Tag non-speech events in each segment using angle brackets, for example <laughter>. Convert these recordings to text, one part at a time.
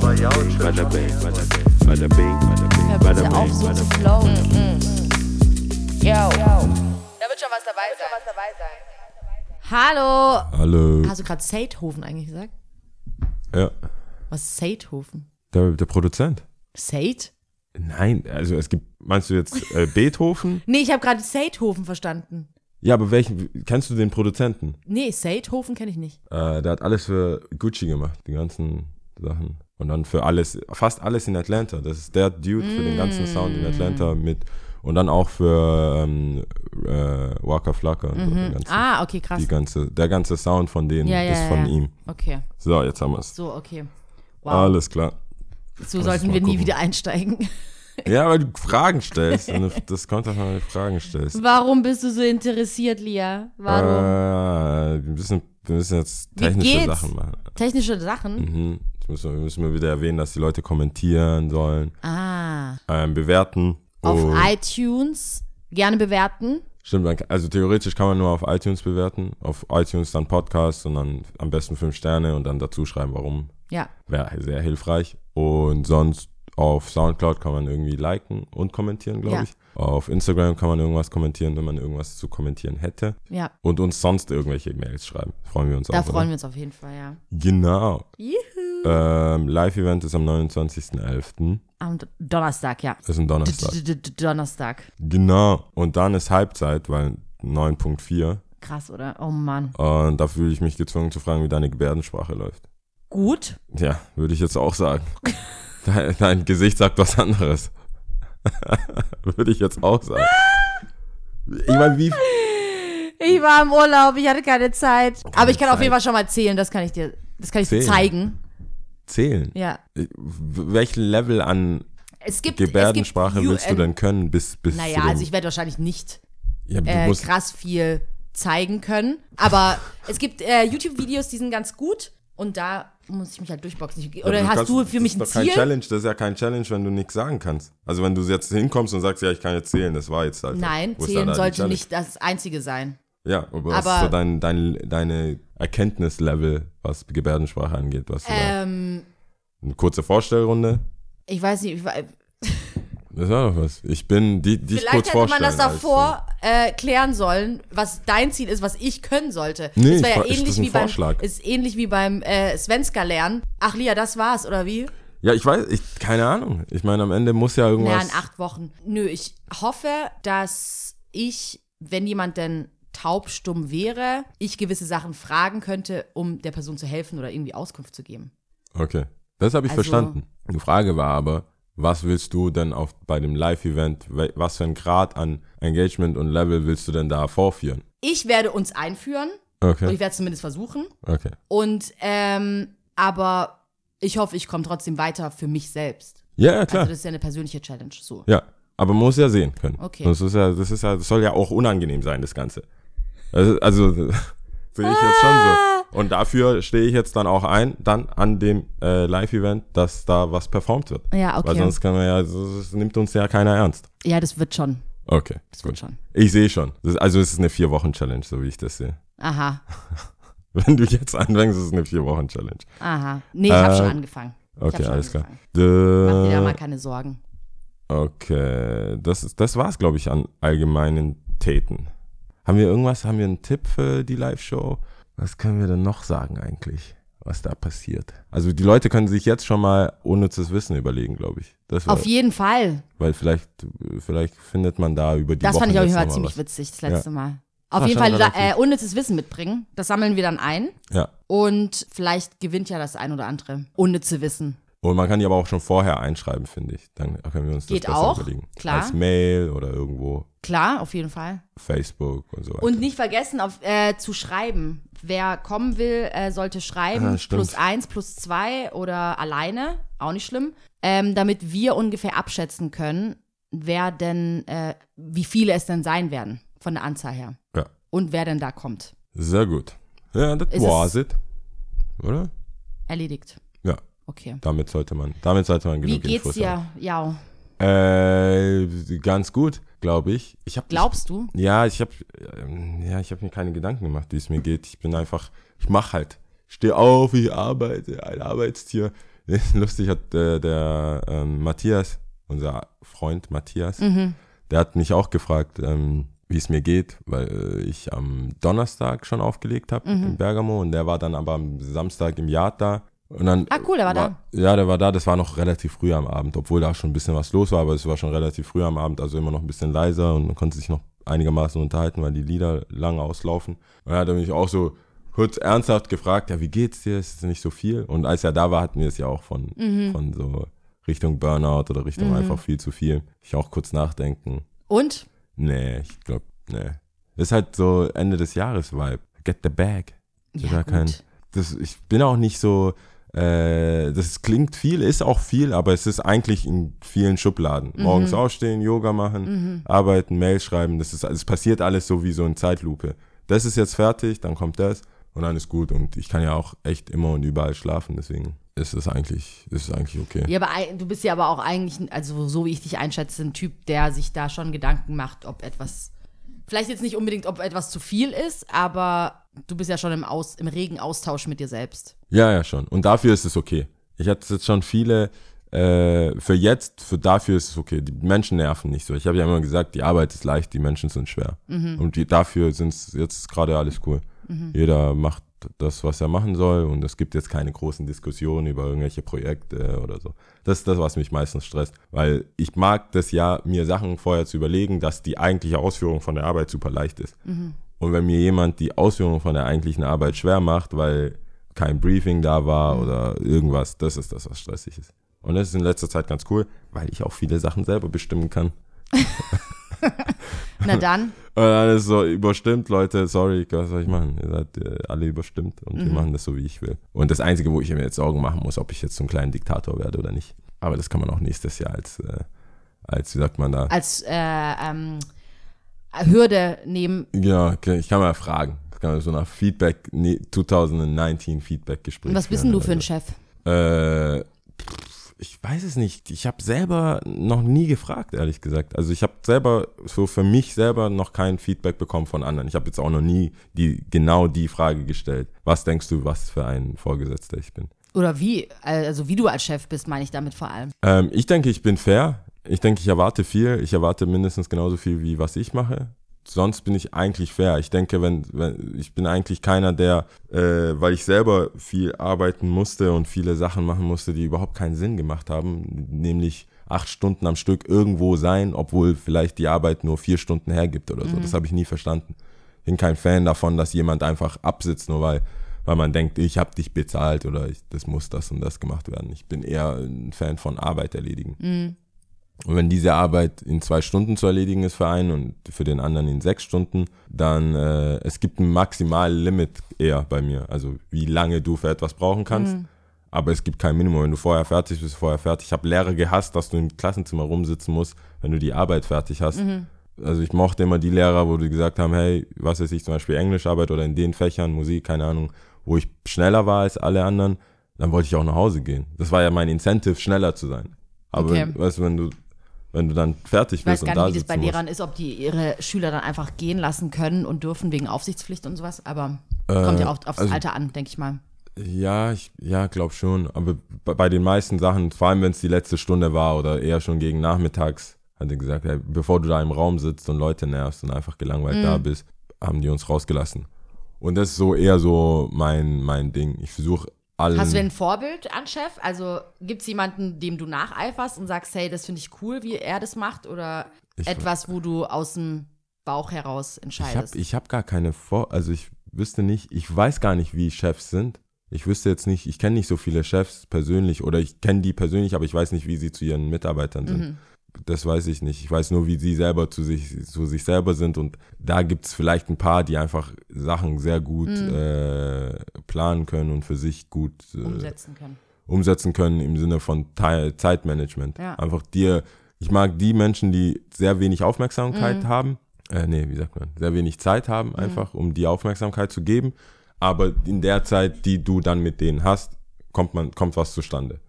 bing, bada bing, bada bing, bada bing, bada bitte auf, bing, bada zu bing. flowen. Yo. Da wird schon was dabei sein. Hallo. Hallo. Hast du gerade Seithofen eigentlich gesagt? Ja, Was ist Seithofen? der, der Produzent. Seit? Nein, also es gibt, meinst du jetzt äh, Beethoven? <laughs> Nee, ich habe gerade Seithofen verstanden. Ja, aber welchen, kennst du den Produzenten? Nee, Seithofen kenne ich nicht. Äh, der hat alles für Gucci gemacht, die ganzen Sachen. Und dann für alles, fast alles in Atlanta. Das ist der Dude für den ganzen Sound in Atlanta mit. Und dann auch für ähm, äh, Waka Flocka und so. Ganzen, Ah, okay, krass. die ganze, der ganze Sound von denen Ja, ja, ist von ja. ihm. Okay, So, jetzt haben wir es. so, okay. Wow. Alles klar. so ich sollten wir nie gucken. wieder einsteigen. Ja, weil du Fragen <laughs> stellst. Und das kommt davon, wenn du Fragen stellst. Warum bist du so interessiert, Lia? Warum? Äh, wir, müssen, wir müssen jetzt technische? Sachen machen. Technische Sachen? Mhm. Jetzt müssen wir, müssen wir wieder erwähnen, dass die Leute kommentieren sollen, Ah. ähm, bewerten. Auf Und- iTunes gerne bewerten. Stimmt, also theoretisch kann man nur auf iTunes bewerten. Auf iTunes dann Podcast und dann am besten fünf Sterne und dann dazu schreiben, warum. Ja. Wäre sehr hilfreich. Und sonst auf Soundcloud kann man irgendwie liken und kommentieren, glaube Ja. ich. Auf Instagram kann man irgendwas kommentieren, wenn man irgendwas zu kommentieren hätte. Ja, Und uns sonst irgendwelche Mails schreiben. Freuen wir uns da auch. freuen oder? wir uns auf jeden Fall, ja. Genau. Juhu. Ähm, Live-Event ist am 29.11. Am Donnerstag, ja. Das ist ein Donnerstag. -d -d -d Donnerstag. Genau. Und dann ist Halbzeit, weil 9.4. Krass, oder? Oh Mann. Und da fühle ich mich gezwungen zu fragen, wie deine Gebärdensprache läuft. Gut. Ja, würde ich jetzt auch sagen. <laughs> Dein, dein Gesicht sagt was anderes. <laughs> würde ich jetzt auch sagen. Ich meine, wie. Ich war im Urlaub, ich hatte keine Zeit. Aber ich kann auf Zeit. jeden Fall schon mal zählen, das kann ich dir, das kann ich dir Zählen? zeigen. Zählen. Ja. Welchen Level an gibt Gebärdensprache willst du denn können bis, bis Naja, also ich werde wahrscheinlich nicht ja, äh, krass viel zeigen können. Aber <laughs> es gibt äh, YouTube-Videos, die sind ganz gut. Und da muss ich mich halt durchboxen. Ich, Ja, oder aber hast kannst- du für mich ein Das ist kein Ziel? Challenge, das ist ja kein Challenge, wenn du nichts sagen kannst. Also wenn du jetzt hinkommst und sagst, ja, ich kann jetzt zählen, das war jetzt halt. Nein, da zählen die sollte nicht das Einzige sein. Ja, aber, was aber- ist so dein, dein, deine Erkenntnislevel, was Gebärdensprache angeht? Was du Ähm, eine kurze Vorstellrunde? ich weiß nicht, ich, Das war doch was. Ich bin, die, die ich kurz vielleicht hätte man das davor äh, klären sollen, was dein Ziel ist, was ich können sollte. Nee, das ich- ja ist ähnlich ein wie beim, Vorschlag. ist ähnlich wie beim äh, Svenska lernen. Ach Lia, das war's, oder wie? ja, ich weiß, ich, keine Ahnung. Ich meine, am Ende muss ja irgendwas. in acht Wochen. Nö, ich hoffe, dass ich, wenn jemand denn taubstumm wäre, ich gewisse Sachen fragen könnte, um der Person zu helfen oder irgendwie Auskunft zu geben. Okay, das habe ich Also- verstanden. Die Frage war aber, was willst du denn auf, bei dem Live-Event, was für ein Grad an Engagement und Level willst du denn da vorführen? Ich werde uns einführen, und Okay, ich werde es zumindest versuchen. okay. Und, ähm, aber ich hoffe, ich komme trotzdem weiter für mich selbst. Ja, ja, klar. Also das ist ja eine persönliche Challenge, so. Ja, aber man muss ja sehen können. Okay. Das ist ja, das ist ja, das soll ja auch unangenehm sein, das Ganze. Also, also sehe ich jetzt schon so. Und dafür stehe ich jetzt dann auch ein, dann an dem äh, Live-Event, dass da was performt wird. Ja, okay. Weil sonst kann man ja, das nimmt uns ja keiner ernst. Ja, das wird schon. Okay, Das wird schon. Ich sehe schon. Das, also es ist eine Vier-Wochen-Challenge, so wie ich das sehe. Aha, <laughs> Wenn du jetzt anfängst, ist es eine Vier-Wochen-Challenge. aha. Nee, ich habe Äh, schon angefangen. Ich Okay, schon alles klar. angefangen. Mach dir da mal keine Sorgen. Okay, das, das war's, glaube ich, an allgemeinen Täten. Haben wir irgendwas, haben wir einen Tipp für die Live-Show? Was können wir denn noch sagen eigentlich, was da passiert? Also die Leute können sich jetzt schon mal unnützes Wissen überlegen, glaube ich. Das war, Auf jeden Fall. weil vielleicht, vielleicht findet man da über die Das Wochen fand ich auf jeden jetzt Fall noch mal ziemlich was. witzig, das letzte Mal. Auf War jeden Fall äh, unnützes Wissen mitbringen. Das sammeln wir dann ein. Ja. Und vielleicht gewinnt ja das ein oder andere unnütze Wissen. Und man kann die aber auch schon vorher einschreiben, finde ich. Dann können wir uns Geht das besser auch, überlegen. klar. Als Mail oder irgendwo Klar, auf jeden Fall. Facebook und so weiter. Und nicht vergessen, auf, äh, zu schreiben. Wer kommen will, äh, sollte schreiben. Ah, plus eins, plus zwei oder alleine. Auch nicht schlimm. Ähm, damit wir ungefähr abschätzen können, wer denn, äh, wie viele es denn sein werden. Von der Anzahl her. Ja. Und wer denn da kommt. Sehr gut. Ja, das es- it. Oder? Erledigt. Okay. Damit sollte man, damit sollte man Wie genug geht's Infos dir? haben. Ja. Äh, ganz gut, glaube ich. ich hab, Glaubst du? Ja, ich habe ja, ich habe mir keine Gedanken gemacht, wie es mir geht. Ich bin einfach, ich mache halt. Ich stehe auf, ich arbeite, ein Arbeitstier. <laughs> lustig hat äh, der ähm, Matthias, unser Freund Matthias, Mhm. der hat mich auch gefragt, ähm, wie es mir geht, weil äh, ich am Donnerstag schon aufgelegt habe Mhm. in Bergamo und der war dann aber am Samstag im Yard da. Und dann, Ah, cool, der war da. Ja, der war da, das war noch relativ früh am Abend, obwohl da schon ein bisschen was los war, aber es war schon relativ früh am Abend, also immer noch ein bisschen leiser und man konnte sich noch einigermaßen unterhalten, weil die Lieder lang auslaufen. Und dann hat er mich auch so kurz ernsthaft gefragt, ja, wie geht's dir? Ist es nicht so viel? Und als er da war, hatten wir es ja auch von, Mhm. von so Richtung Burnout oder Richtung einfach viel zu viel. Ich auch kurz nachdenken. Und? Nee, ich glaube, nee. Ist halt so Ende des Jahres Vibe. Get the bag. Ja kein- Das, ich bin auch nicht so, äh, das klingt viel, ist auch viel, aber es ist eigentlich in vielen Schubladen. Mhm. Morgens aufstehen, Yoga machen, arbeiten, Mail schreiben, das ist, es passiert alles so wie so in Zeitlupe. Das ist jetzt fertig, dann kommt das und dann ist gut und ich kann ja auch echt immer und überall schlafen, deswegen ist es eigentlich, ist es eigentlich okay. Ja, aber du bist ja aber auch eigentlich, also so wie ich dich einschätze, ein Typ, der sich da schon Gedanken macht, ob etwas, vielleicht jetzt nicht unbedingt, ob etwas zu viel ist, aber du bist ja schon im, Aus, im regen Austausch mit dir selbst. Ja, ja, schon. Und dafür ist es okay. Ich hatte jetzt schon viele, äh, für jetzt, für dafür ist es okay. Die Menschen nerven nicht so. Ich habe ja immer gesagt, die Arbeit ist leicht, die Menschen sind schwer. Und die, dafür sind es jetzt gerade alles cool. Jeder macht das, was er machen soll und es gibt jetzt keine großen Diskussionen über irgendwelche Projekte oder so. Das ist das, was mich meistens stresst, weil ich mag das ja, mir Sachen vorher zu überlegen, dass die eigentliche Ausführung von der Arbeit super leicht ist. Und wenn mir jemand die Ausführung von der eigentlichen Arbeit schwer macht, weil kein Briefing da war oder irgendwas, das ist das, was stressig ist. Und das ist in letzter Zeit ganz cool, weil ich auch viele Sachen selber bestimmen kann. <laughs> Na <laughs> dann, Und dann ist so überstimmt, Leute, sorry, was soll ich machen? Ihr seid äh, alle überstimmt und wir machen das so, wie ich will. Und das Einzige, wo ich mir jetzt Sorgen machen muss, ob ich jetzt zum kleinen Diktator werde oder nicht. Aber das kann man auch nächstes Jahr als, äh, als wie sagt man da? als äh, ähm, Hürde nehmen, Ja, okay, ich kann mal fragen. Das kann man so nach Feedback, nee, 2019 Feedback-Gespräch. und was bist denn du für ein Chef? Äh, pff, ich weiß es nicht. Ich habe selber noch nie gefragt, ehrlich gesagt. Also ich habe selber, so für mich selber noch kein Feedback bekommen von anderen. Ich habe jetzt auch noch nie die, genau die Frage gestellt. Was denkst du, was für ein Vorgesetzter ich bin? Oder wie, also wie du als Chef bist, meine ich damit vor allem. Ähm, ich denke, ich bin fair. Ich denke, ich erwarte viel. Ich erwarte mindestens genauso viel, wie was ich mache. Sonst bin ich eigentlich fair. Ich denke, wenn, wenn ich bin eigentlich keiner, der, äh, weil ich selber viel arbeiten musste und viele Sachen machen musste, die überhaupt keinen Sinn gemacht haben, nämlich acht Stunden am Stück irgendwo sein, obwohl vielleicht die Arbeit nur vier Stunden hergibt oder so. Das habe ich nie verstanden. Ich bin kein Fan davon, dass jemand einfach absitzt, nur weil, weil man denkt, ich habe dich bezahlt oder ich, das muss das und das gemacht werden. Ich bin eher ein Fan von Arbeit erledigen. Und wenn diese Arbeit in zwei Stunden zu erledigen ist für einen und für den anderen in sechs Stunden, dann äh, es gibt ein Maximallimit eher bei mir. Also wie lange du für etwas brauchen kannst. Aber es gibt kein Minimum. Wenn du vorher fertig bist, vorher fertig. Ich habe Lehrer gehasst, dass du im Klassenzimmer rumsitzen musst, wenn du die Arbeit fertig hast. Also ich mochte immer die Lehrer, wo die gesagt haben, hey, was weiß ich, zum Beispiel Englischarbeit oder in den Fächern, Musik, keine Ahnung, wo ich schneller war als alle anderen, dann wollte ich auch nach Hause gehen. Das war ja mein Incentive, schneller zu sein. Aber Okay. weißt du, wenn du, wenn du dann fertig Ich weiß bist gar und da nicht, wie das bei Lehrern ist, ob die ihre Schüler dann einfach gehen lassen können und dürfen wegen Aufsichtspflicht und sowas, aber Äh, kommt ja auch aufs also- Alter an, denke ich mal. Ja, ich, ja, glaub schon. Aber bei, bei den meisten Sachen, vor allem wenn es die letzte Stunde war oder eher schon gegen nachmittags, hat er gesagt, hey, bevor du da im Raum sitzt und Leute nervst und einfach gelangweilt Mhm. da bist, haben die uns rausgelassen. Und das ist so eher so mein, mein Ding. Ich versuche allen. Hast du denn ein Vorbild an Chef? Also gibt es jemanden, dem du nacheiferst und sagst, hey, das finde ich cool, wie er das macht? Oder Ich- etwas, wo du aus dem Bauch heraus Ich habe entscheidest? ich hab gar keine Vor... Also ich wüsste nicht, ich weiß gar nicht, wie Chefs sind. Ich wüsste jetzt nicht, ich kenne nicht so viele Chefs persönlich oder ich kenne die persönlich, aber ich weiß nicht, wie sie zu ihren Mitarbeitern sind. Mhm. Das weiß ich nicht. Ich weiß nur, wie sie selber zu sich, zu sich selber sind und da gibt es vielleicht ein paar, die einfach Sachen sehr gut Mhm. äh, planen können und für sich gut äh, umsetzen können. umsetzen können im Sinne von Teil- Zeitmanagement. Ja. Einfach dir, ich mag die Menschen, die sehr wenig Aufmerksamkeit Mhm. haben, äh, nee, wie sagt man, sehr wenig Zeit haben, einfach um die Aufmerksamkeit zu geben. Aber in der Zeit, die du dann mit denen hast, kommt man, kommt was zustande.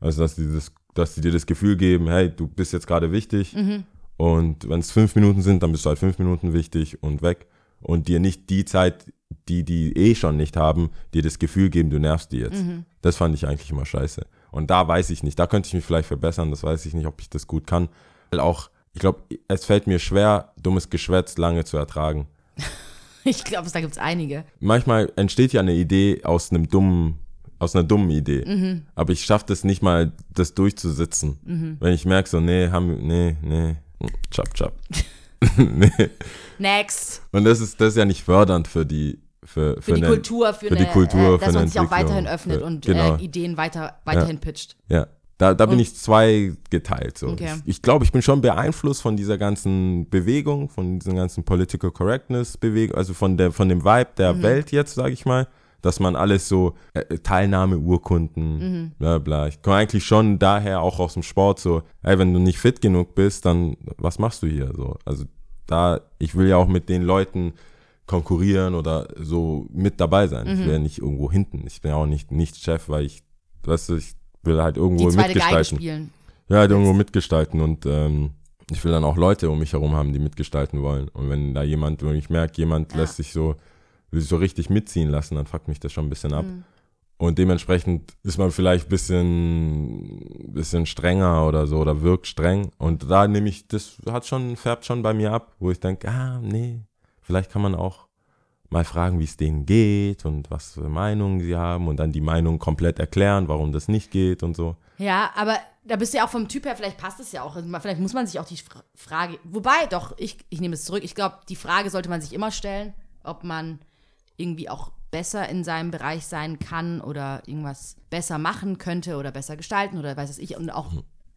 Also, dass die, das, dass die dir das Gefühl geben, hey, du bist jetzt gerade wichtig. Mhm. Und wenn es fünf Minuten sind, dann bist du halt fünf Minuten wichtig und weg. Und dir nicht die Zeit, die die eh schon nicht haben, dir das Gefühl geben, du nervst die jetzt. Das fand ich eigentlich immer scheiße. Und da weiß ich nicht, da könnte ich mich vielleicht verbessern, das weiß ich nicht, ob ich das gut kann. Weil auch, ich glaube, es fällt mir schwer, dummes Geschwätz lange zu ertragen. <laughs> Ich glaube, da gibt es einige. Manchmal entsteht ja eine Idee aus einem dummen, aus einer dummen Idee. Mhm. Aber ich schaffe das nicht mal, das durchzusitzen. Wenn ich merke, so, nee, haben, nee, nee, chap, chap. <laughs> nee. Next. Und das ist, das ist ja nicht fördernd für die, für, für, Für die eine- Kultur, für, für eine, die Kultur, äh, dass man sich auch weiterhin öffnet Für- und genau. äh, Ideen weiter, weiterhin pitcht. Ja, da, da bin ich zwei geteilt. So. Okay. Ich, ich glaube, ich bin schon beeinflusst von dieser ganzen Bewegung, von dieser ganzen Political Correctness Bewegung, also von der von dem Vibe der Mhm. Welt jetzt, sage ich mal, dass man alles so äh, Teilnahmeurkunden, Mhm. bla bla. Ich komme eigentlich schon daher auch aus dem Sport so, ey, wenn du nicht fit genug bist, dann was machst du hier so? Also da, ich will ja auch mit den Leuten konkurrieren oder so mit dabei sein. Mhm. Ich will ja nicht irgendwo hinten. Ich bin ja auch nicht, nicht Chef, weil ich, weißt du, ich will halt irgendwo Die zweite Geige mitgestalten. spielen. Ja, halt irgendwo mitgestalten und ähm, ich will dann auch Leute um mich herum haben, die mitgestalten wollen. Und wenn da jemand, wenn ich merke, jemand Ja. lässt sich so, will sich so richtig mitziehen lassen, dann fuckt mich das schon ein bisschen ab. Mhm. Und dementsprechend ist man vielleicht ein bisschen, bisschen strenger oder so oder wirkt streng. Und da nehme ich, das hat schon, färbt schon bei mir ab, wo ich denke, ah, nee, vielleicht kann man auch mal fragen, wie es denen geht und was für Meinungen sie haben und dann die Meinung komplett erklären, warum das nicht geht und so. Ja, aber da bist du ja auch vom Typ her, vielleicht passt es ja auch. Also vielleicht muss man sich auch die Fra- Frage, wobei doch, ich, ich nehme es zurück. Ich glaube, die Frage sollte man sich immer stellen, ob man irgendwie auch besser in seinem Bereich sein kann oder irgendwas besser machen könnte oder besser gestalten oder weiß es ich und auch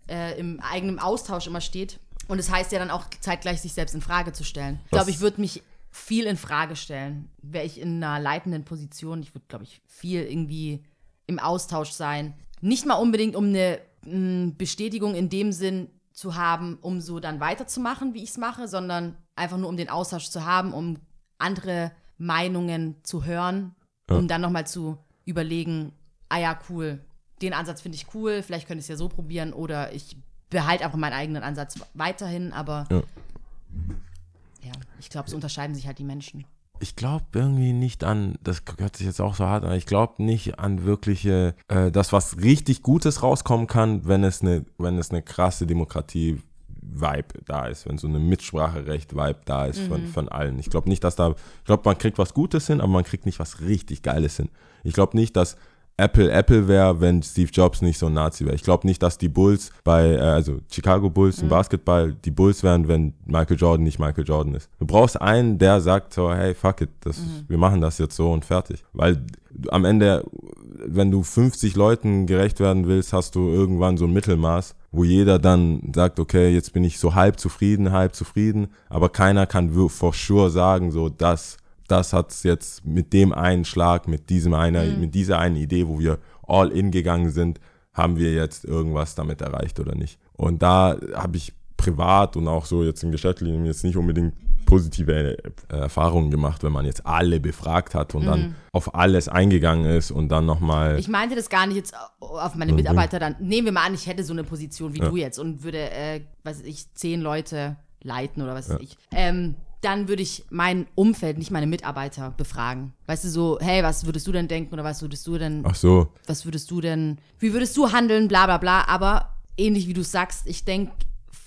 äh, im eigenen Austausch immer steht. Und es heißt ja dann auch zeitgleich, sich selbst in Frage zu stellen. Ich glaube, ich würde mich viel in Frage stellen. Wäre ich in einer leitenden Position, ich würde, glaube ich, viel irgendwie im Austausch sein. Nicht mal unbedingt, um eine mh, Bestätigung in dem Sinn zu haben, um so dann weiterzumachen, wie ich es mache, sondern einfach nur um den Austausch zu haben, um andere Meinungen zu hören, um dann nochmal zu überlegen, ah ja, cool, den Ansatz finde ich cool, vielleicht könnte ich es ja so probieren oder ich behalte einfach meinen eigenen Ansatz weiterhin, aber Ja. ja, ich glaube, so unterscheiden sich halt die Menschen. Ich glaube irgendwie nicht an, das hört sich jetzt auch so hart an, ich glaube nicht an wirkliche, äh, das, was richtig Gutes rauskommen kann, wenn es eine, wenn es eine krasse Demokratie-Vibe da ist, wenn so eine Mitspracherecht-Vibe da ist von, von allen. Ich glaube nicht, dass da, ich glaube, man kriegt was Gutes hin, aber man kriegt nicht was richtig Geiles hin. Ich glaube nicht, dass Apple Apple wäre, wenn Steve Jobs nicht so ein Nazi wäre. Ich glaube nicht, dass die Bulls bei, äh, also Chicago Bulls im Basketball, die Bulls wären, wenn Michael Jordan nicht Michael Jordan ist. Du brauchst einen, der sagt so, hey, fuck it, das, wir machen das jetzt so und fertig. Weil am Ende, wenn du 50 Leuten gerecht werden willst, hast du irgendwann so ein Mittelmaß, wo jeder dann sagt, okay, jetzt bin ich so halb zufrieden, halb zufrieden, aber keiner kann for sure sagen, so, das das hat's jetzt mit dem einen Schlag, mit diesem einer, mit dieser einen Idee, wo wir all in gegangen sind, haben wir jetzt irgendwas damit erreicht oder nicht. Und da habe ich privat und auch so jetzt im Geschäftlichen jetzt nicht unbedingt positive äh, Erfahrungen gemacht, wenn man jetzt alle befragt hat und dann auf alles eingegangen ist und dann nochmal. Ich meinte das gar nicht jetzt auf meine Mhm. Mitarbeiter dann. Nehmen wir mal an, ich hätte so eine Position wie Ja. du jetzt und würde, äh, was weiß ich, zehn Leute leiten oder was weiß ich. Ähm, dann würde ich mein Umfeld, nicht meine Mitarbeiter, befragen. Weißt du, so, hey, was würdest du denn denken oder was würdest du denn, Ach so, was würdest du denn, wie würdest du handeln, bla bla bla. Aber ähnlich wie du sagst, ich denke,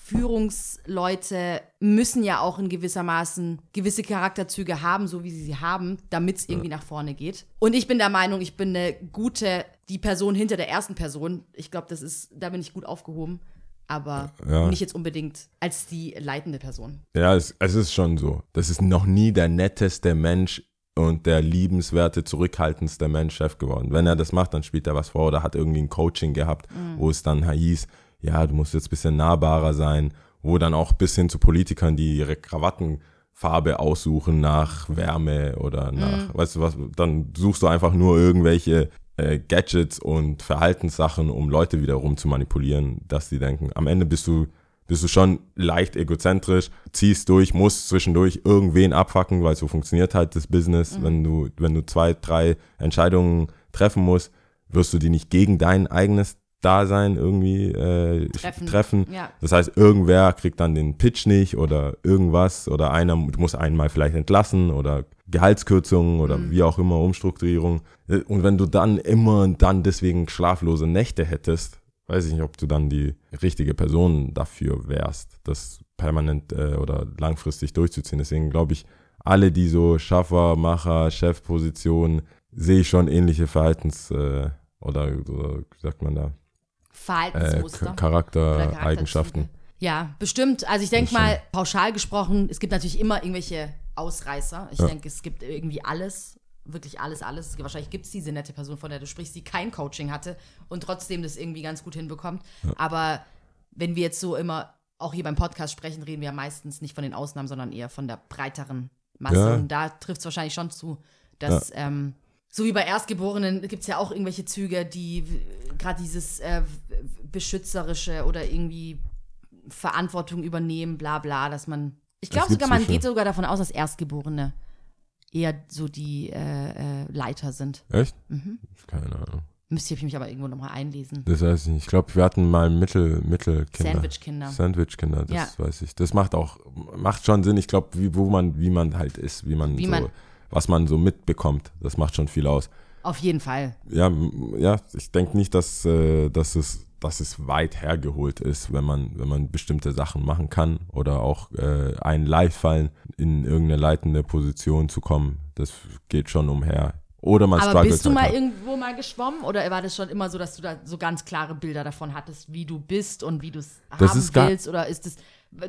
Führungsleute müssen ja auch in gewissermaßen gewisse Charakterzüge haben, so wie sie sie haben, damit es irgendwie nach vorne geht. Und ich bin der Meinung, ich bin eine gute, die Person hinter der ersten Person. Ich glaube, das ist, da bin ich gut aufgehoben. Aber Ja. nicht jetzt unbedingt als die leitende Person. Ja, es, es ist schon so. Das ist noch nie der netteste Mensch und der liebenswerte, zurückhaltendste Mensch Chef geworden. Wenn er das macht, dann spielt er was vor oder hat irgendwie ein Coaching gehabt, wo es dann hieß, ja, du musst jetzt ein bisschen nahbarer sein, wo dann auch bis hin zu Politikern, die ihre Krawattenfarbe aussuchen nach Wärme oder nach, weißt du was, dann suchst du einfach nur irgendwelche äh, Gadgets und Verhaltenssachen, um Leute wiederum zu manipulieren, dass sie denken, am Ende bist du bist du schon leicht egozentrisch, ziehst durch, musst zwischendurch irgendwen abfacken, weil so funktioniert halt das Business. Wenn du, wenn du zwei, drei Entscheidungen treffen musst, wirst du die nicht gegen dein eigenes, Dasein irgendwie äh, Treffen. treffen. Ja. Das heißt, irgendwer kriegt dann den Pitch nicht oder irgendwas oder einer muss einen mal vielleicht entlassen oder Gehaltskürzungen oder Mhm. wie auch immer, Umstrukturierung. Äh, Und wenn du dann immer und dann deswegen schlaflose Nächte hättest, weiß ich nicht, ob du dann die richtige Person dafür wärst, das permanent äh, oder langfristig durchzuziehen. Deswegen glaube ich, alle, die so Schaffer, Macher, Chefpositionen, sehe ich schon ähnliche Verhaltens- äh, oder, oder wie sagt man da, äh, Verhaltensmuster. Oder Charaktereigenschaften. Ja, bestimmt. Also ich denke mal, pauschal gesprochen, es gibt natürlich immer irgendwelche Ausreißer. Ich Ja. denke, es gibt irgendwie alles, wirklich alles, alles. Wahrscheinlich gibt es diese nette Person, von der du sprichst, die kein Coaching hatte und trotzdem das irgendwie ganz gut hinbekommt. Aber wenn wir jetzt so immer auch hier beim Podcast sprechen, reden wir ja meistens nicht von den Ausnahmen, sondern eher von der breiteren Masse. Ja. Und da trifft es wahrscheinlich schon zu, dass ähm, so wie bei Erstgeborenen gibt es ja auch irgendwelche Züge, die gerade dieses äh, beschützerische oder irgendwie Verantwortung übernehmen, bla bla, dass man. Ich glaube sogar, man geht sogar davon aus, dass Erstgeborene eher so die äh, äh, Leiter sind. Echt? Mhm. Keine Ahnung. Müsste ich mich aber irgendwo nochmal einlesen. Das weiß ich nicht. Ich glaube, wir hatten mal Mittel, Mittelkinder. Sandwich-Kinder. Sandwich-Kinder, das Ja. weiß ich. Das macht auch, macht schon Sinn. Ich glaube, wie, wo man, wie man halt ist, wie man Wie so, man- was man so mitbekommt, das macht schon viel aus. Auf jeden Fall. Ja, ja, ich denke nicht, dass, äh, dass, es, dass es weit hergeholt ist, wenn man, wenn man bestimmte Sachen machen kann oder auch äh, einen leicht fallen, in irgendeine leitende Position zu kommen. Das geht schon umher. Oder man Aber bist du halt mal hart. irgendwo mal geschwommen oder war das schon immer so, dass du da so ganz klare Bilder davon hattest, wie du bist und wie du es haben willst? Oder ist es,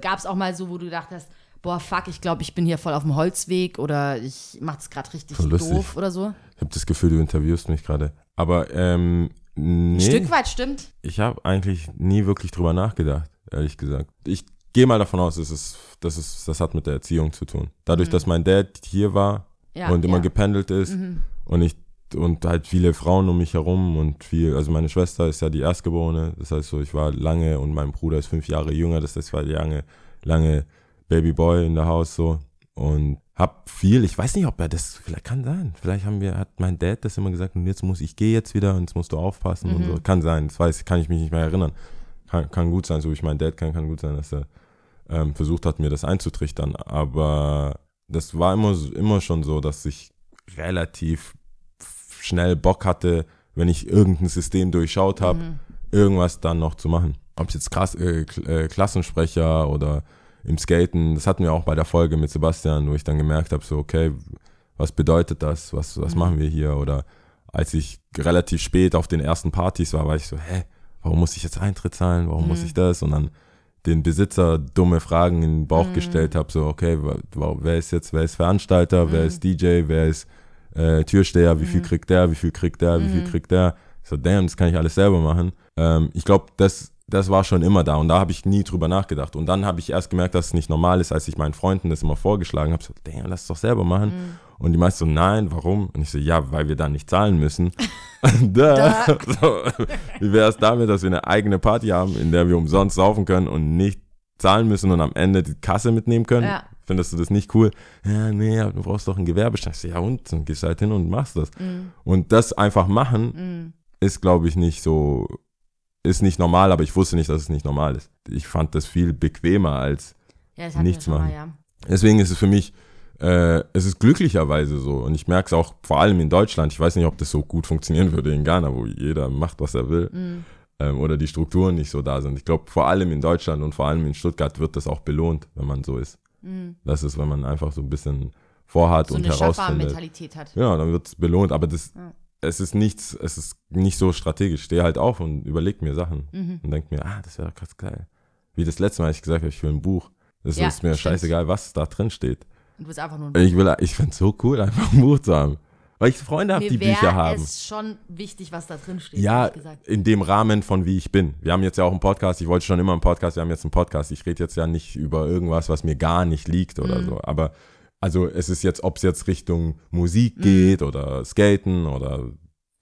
gab es auch mal so, wo du gedacht hast, boah, fuck, ich glaube, ich bin hier voll auf dem Holzweg oder ich mach das gerade richtig doof oder so? Ich habe das Gefühl, du interviewst mich gerade. Aber ähm, nee. Ein Stück weit stimmt. Ich habe eigentlich nie wirklich drüber nachgedacht, ehrlich gesagt. Ich gehe mal davon aus, es ist, das, ist, das hat mit der Erziehung zu tun. Dadurch, dass mein Dad hier war Mhm. Ja, und immer ja. Mhm. gependelt ist und ich und halt viele Frauen um mich herum und viel, also meine Schwester ist ja die Erstgeborene, das heißt so, ich war lange und mein Bruder ist fünf Jahre jünger, das heißt, ich war lange, lange Babyboy in der Haus so und hab viel, ich weiß nicht, ob er das, vielleicht kann sein, vielleicht haben wir, hat mein Dad das immer gesagt und jetzt muss, ich gehe jetzt wieder und jetzt musst du aufpassen und Mhm. so, kann sein, das weiß, kann ich mich nicht mehr erinnern, kann, kann gut sein, so wie ich meinen Dad kann, kann gut sein, dass er ähm, versucht hat, mir das einzutrichtern, aber das war immer, immer schon so, dass ich relativ schnell Bock hatte, wenn ich irgendein System durchschaut habe, irgendwas dann noch zu machen. Ob es jetzt krass, äh, Kl- äh, Klassensprecher oder im Skaten, das hatten wir auch bei der Folge mit Sebastian, wo ich dann gemerkt habe, so, okay, was bedeutet das? Was, was machen wir hier? Oder als ich relativ spät auf den ersten Partys war, war ich so, hä, warum muss ich jetzt Eintritt zahlen? Warum muss ich das? Und dann den Besitzer dumme Fragen in den Bauch gestellt habe, so, okay, wer ist jetzt, wer ist Veranstalter, wer ist DJ, wer ist äh, Türsteher, wie viel kriegt der, wie viel kriegt der, wie viel kriegt der? So, damn, das kann ich alles selber machen. Ähm, ich glaube, das, das war schon immer da und da habe ich nie drüber nachgedacht. Und dann habe ich erst gemerkt, dass es nicht normal ist, als ich meinen Freunden das immer vorgeschlagen habe. So, damn, lass es doch selber machen. Und die meisten so, nein, warum? Und ich so, ja, weil wir da nicht zahlen müssen. <laughs> <laughs> da. So, wie wäre es damit, dass wir eine eigene Party haben, in der wir umsonst saufen können und nicht zahlen müssen und am Ende die Kasse mitnehmen können? Ja. Findest du das nicht cool? Ja, nee, du brauchst doch einen Gewerbeschein. Ich so, ja und? Dann gehst du halt hin und machst das. Und das einfach machen ist, glaube ich, nicht so, ist nicht normal, aber ich wusste nicht, dass es nicht normal ist. Ich fand das viel bequemer als Ja, Nichts machen. mal, ja. Deswegen ist es für mich, äh, es ist glücklicherweise so. Und ich merke es auch vor allem in Deutschland. Ich weiß nicht, ob das so gut funktionieren würde in Ghana, wo jeder macht, was er will. Ähm, oder die Strukturen nicht so da sind. Ich glaube, vor allem in Deutschland und vor allem in Stuttgart wird das auch belohnt, wenn man so ist. Das ist, wenn man einfach so ein bisschen vorhat So und eine herausfindet. Schaffer-Mentalität hat. Ja, dann wird es belohnt. Aber das, es ist nichts, es ist nicht so strategisch. Ich stehe halt auf und überlege mir Sachen Mhm. und denke mir, ah, das wäre krass geil. Wie das letzte Mal, als ich gesagt habe, ich will ein Buch. Das Ja, ist mir stimmt. scheißegal, was da drin steht. Und du bist einfach nur ein Ich will, ich finde es so cool, einfach ein Buch zu haben. Weil ich Freunde habe, die Bücher haben. es schon wichtig, was da drin steht, Ja, in dem Rahmen von wie ich bin. Wir haben jetzt ja auch einen Podcast. Ich wollte schon immer einen Podcast. Wir haben jetzt einen Podcast. Ich rede jetzt ja nicht über irgendwas, was mir gar nicht liegt Mhm. oder so. Aber also es ist jetzt, ob es jetzt Richtung Mhm. Musik geht oder Skaten oder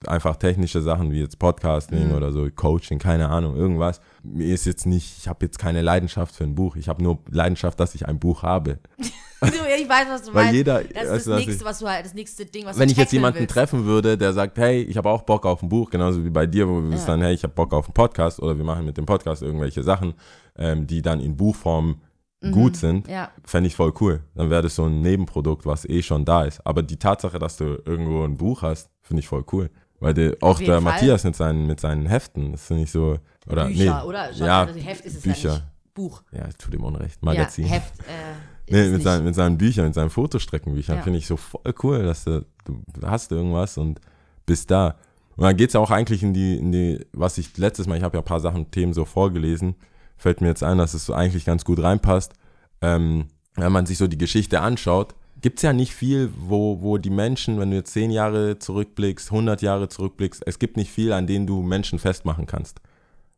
einfach technische Sachen wie jetzt Podcasting Mhm. oder so, Coaching, keine Ahnung, irgendwas. Mir ist jetzt nicht, ich habe jetzt keine Leidenschaft für ein Buch. Ich habe nur Leidenschaft, dass ich ein Buch habe. <laughs> Du, ich weiß, was du Weil meinst. jeder- das ist das nächste, ich- was du halt, das nächste Ding, was Wenn du ich jetzt jemanden willst. treffen würde, der sagt, hey, ich habe auch Bock auf ein Buch, genauso wie bei dir, wo wir Ja. dann, hey, ich habe Bock auf einen Podcast oder wir machen mit dem Podcast irgendwelche Sachen, ähm, die dann in Buchform gut sind, Mhm. Ja. fände ich voll cool. Dann wäre das so ein Nebenprodukt, was eh schon da ist. Aber die Tatsache, dass du irgendwo ein Buch hast, finde ich voll cool. Weil der, auch der Fall. Matthias mit seinen, mit seinen Heften, das finde ich so, oder, Bücher, nee, oder? Schon, ja, also Heft ist es Bücher. ja nicht. Buch. Ja, tut ihm Unrecht. Magazin. Ja, Heft. Äh, <laughs> Nee, es mit nicht. seinen, mit seinen Büchern, mit seinen Fotostreckenbüchern Ja. finde ich so voll cool, dass du, du hast irgendwas und bist da. Und dann geht's ja auch eigentlich in die, in die, was ich letztes Mal, ich habe ja ein paar Sachen, Themen so vorgelesen, fällt mir jetzt ein, dass es so eigentlich ganz gut reinpasst. Ähm, wenn man sich so die Geschichte anschaut, gibt's ja nicht viel, wo, wo die Menschen, wenn du jetzt 10 Jahre zurückblickst, 100 Jahre zurückblickst, es gibt nicht viel, an denen du Menschen festmachen kannst.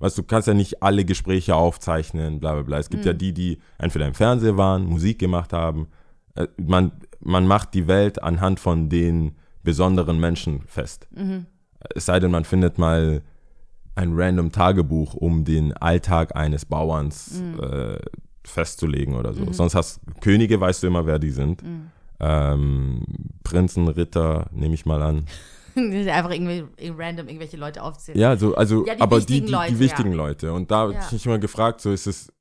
Weißt du, kannst ja nicht alle Gespräche aufzeichnen, bla bla bla. Es gibt ja die, die entweder im Fernsehen waren, Musik gemacht haben. Äh, Man, man macht die Welt anhand von den besonderen Menschen fest. Es sei denn, man findet mal ein random Tagebuch, um den Alltag eines Bauerns äh, festzulegen oder so. Sonst hast Könige, weißt du immer, wer die sind. Ähm, Prinzen, Ritter, nehme ich mal an. <laughs> Einfach irgendwie random irgendwelche Leute aufzählen. Ja, so, also, Ja, die aber die, wichtigen die, Leute, die wichtigen ja. Leute. Und da Ja. habe ich mich immer gefragt, so ist es,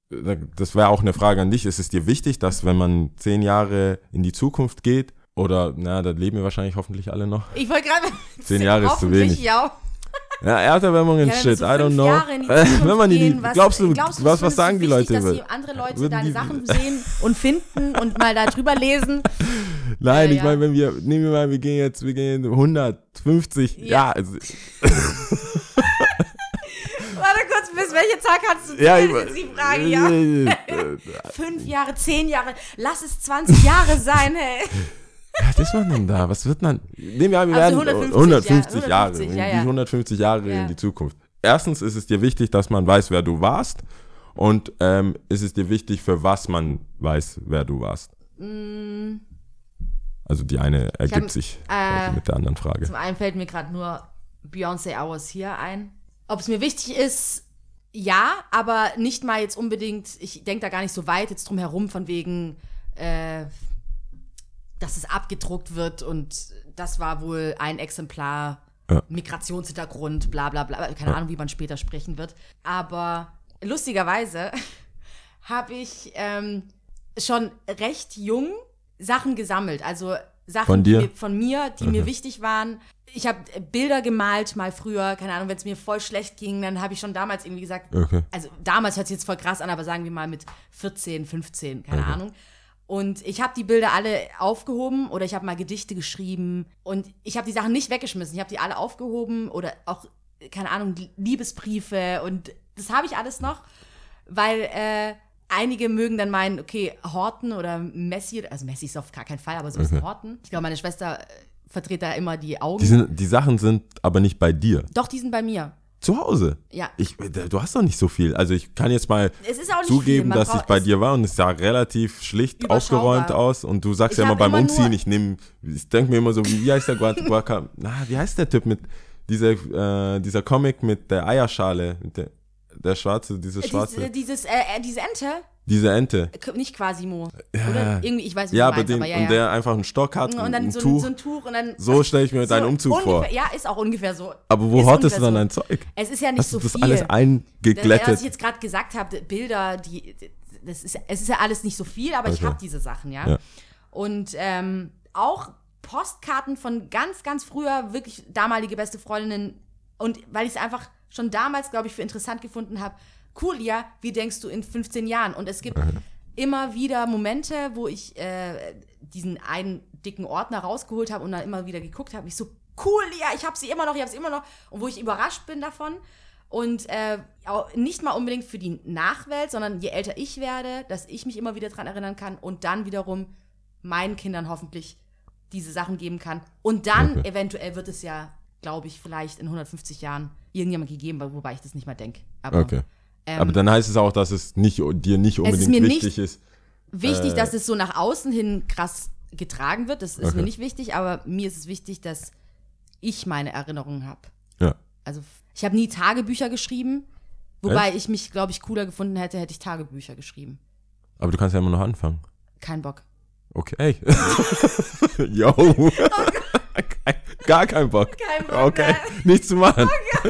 das wäre auch eine Frage an dich, ist es dir wichtig, dass wenn man zehn Jahre in die Zukunft geht, oder, na, da leben wir wahrscheinlich hoffentlich alle noch. Ich wollte gerade. Zehn Jahre ist zu wenig. Ja. Ja, Erderwärmung in Ja, Shit, so I don't know. Die Äh, <laughs> wenn man die, glaubst du, glaubst du, was, was sagen die wichtig, Leute? Dass die andere Leute Würden deine die- Sachen sehen und finden und mal da drüber lesen. <laughs> Nein, Ja, ich ja. meine, wenn wir, nehmen wir mal, wir gehen jetzt, wir gehen 150, ja, Ja. also, <laughs> Warte kurz, bis welche Zahl kannst du ja, zählen? ich, die Frage, ja. äh, Fünf Jahre, zehn Jahre, lass es 20 Jahre sein, hey. Was ist man denn da? Was wird man? Nehmen wir an, wir Also werden 150, 150 ja, Jahre, 150, die ja, ja. 150 Jahre Ja. in die Zukunft. Erstens ist es dir wichtig, dass man weiß, wer du warst. Und ähm, ist es dir wichtig, für was man weiß, wer du warst? Also die eine ergibt hab, sich äh, mit der anderen Frage. Zum einen fällt mir gerade nur Beyoncé Hours hier ein. Ob es mir wichtig ist, ja, aber nicht mal jetzt unbedingt, ich denke da gar nicht so weit jetzt drum herum, von wegen, äh, dass es abgedruckt wird und das war wohl ein Exemplar, Ja. Migrationshintergrund, bla bla bla. Keine Ahnung, wie man später sprechen wird. Aber lustigerweise <laughs> habe ich ähm, schon recht jung Sachen gesammelt. Also Sachen Von die von mir, die mir wichtig waren. Ich habe Bilder gemalt mal früher, keine Ahnung, wenn es mir voll schlecht ging, dann habe ich schon damals irgendwie gesagt, Okay. also damals hört sich jetzt voll krass an, aber sagen wir mal mit 14, 15, keine Okay. Ahnung. Und ich habe die Bilder alle aufgehoben oder ich habe mal Gedichte geschrieben und ich habe die Sachen nicht weggeschmissen. Ich habe die alle aufgehoben oder auch, keine Ahnung, Liebesbriefe und das habe ich alles noch, weil äh, einige mögen dann meinen, okay, Horten oder Messi, also Messi ist auf gar keinen Fall, aber so ist ein Horten. Ich glaube, meine Schwester äh, verdreht da immer die Augen. Die, sind, die Sachen sind aber nicht bei dir. Doch, die sind bei mir. Zu Hause. Ja. Ich, du hast doch nicht so viel. Also ich kann jetzt mal Es ist auch nicht viel. zugeben, dass ich bei dir war und es sah relativ schlicht aufgeräumt aus und du sagst Ich ja immer beim immer Umziehen, ich nehme, ich denke mir immer so, wie, wie heißt der Guac, Guaca, <laughs> na, wie heißt der Typ mit dieser, äh, dieser Comic mit der Eierschale, mit der, der schwarze, diese schwarze, Diese, dieses, äh, äh, diese Ente, diese Ente. K- nicht Quasimo. Oder irgendwie, ich weiß nicht, Ja, meinst, den, aber ja, und ja. der einfach einen Stock hat und, und dann ein so, ein- Tuch. so ein Tuch und dann. So stelle ich mir so deinen Umzug vor. ungefähr, Ja, ist auch ungefähr so. Aber wo hortest du dann so. dein Zeug? Es ist ja nicht Hast so du das viel. alles Das, was eingeglättet? ich jetzt gerade gesagt habe, Bilder, die, das ist, es ist ja alles nicht so viel, aber ich Okay. habe diese Sachen, ja. Ja. Und ähm, auch Postkarten von ganz, ganz früher, wirklich damalige beste Freundinnen. Und weil ich es einfach schon damals, glaube ich, für interessant gefunden habe, cool, ja, wie denkst du in 15 Jahren? Und es gibt immer wieder Momente, wo ich äh, diesen einen dicken Ordner rausgeholt habe und dann immer wieder geguckt habe. Ich so, cool, ja, ich habe sie immer noch, ich habe sie immer noch. Und wo ich überrascht bin davon. Und äh, auch nicht mal unbedingt für die Nachwelt, sondern je älter ich werde, dass ich mich immer wieder dran erinnern kann und dann wiederum meinen Kindern hoffentlich diese Sachen geben kann. Und dann Okay. eventuell wird es ja, glaube ich, vielleicht in 150 Jahren irgendjemand gegeben, wobei ich das nicht mal denke. Aber Okay. ähm, Aber dann heißt es auch, dass es nicht, dir nicht unbedingt mir wichtig nicht- ist. wichtig, Äh, dass es so nach außen hin krass getragen wird. Das ist Okay. mir nicht wichtig, aber mir ist es wichtig, dass ich meine Erinnerungen habe. Ja. Also ich habe nie Tagebücher geschrieben, wobei ich mich, glaube ich, cooler gefunden hätte, hätte ich Tagebücher geschrieben. Aber du kannst ja immer noch anfangen. Kein Bock. Okay. <laughs> Yo. Kein- Gar kein Bock. Kein Bock, Okay. ne? Nichts zu machen. <laughs>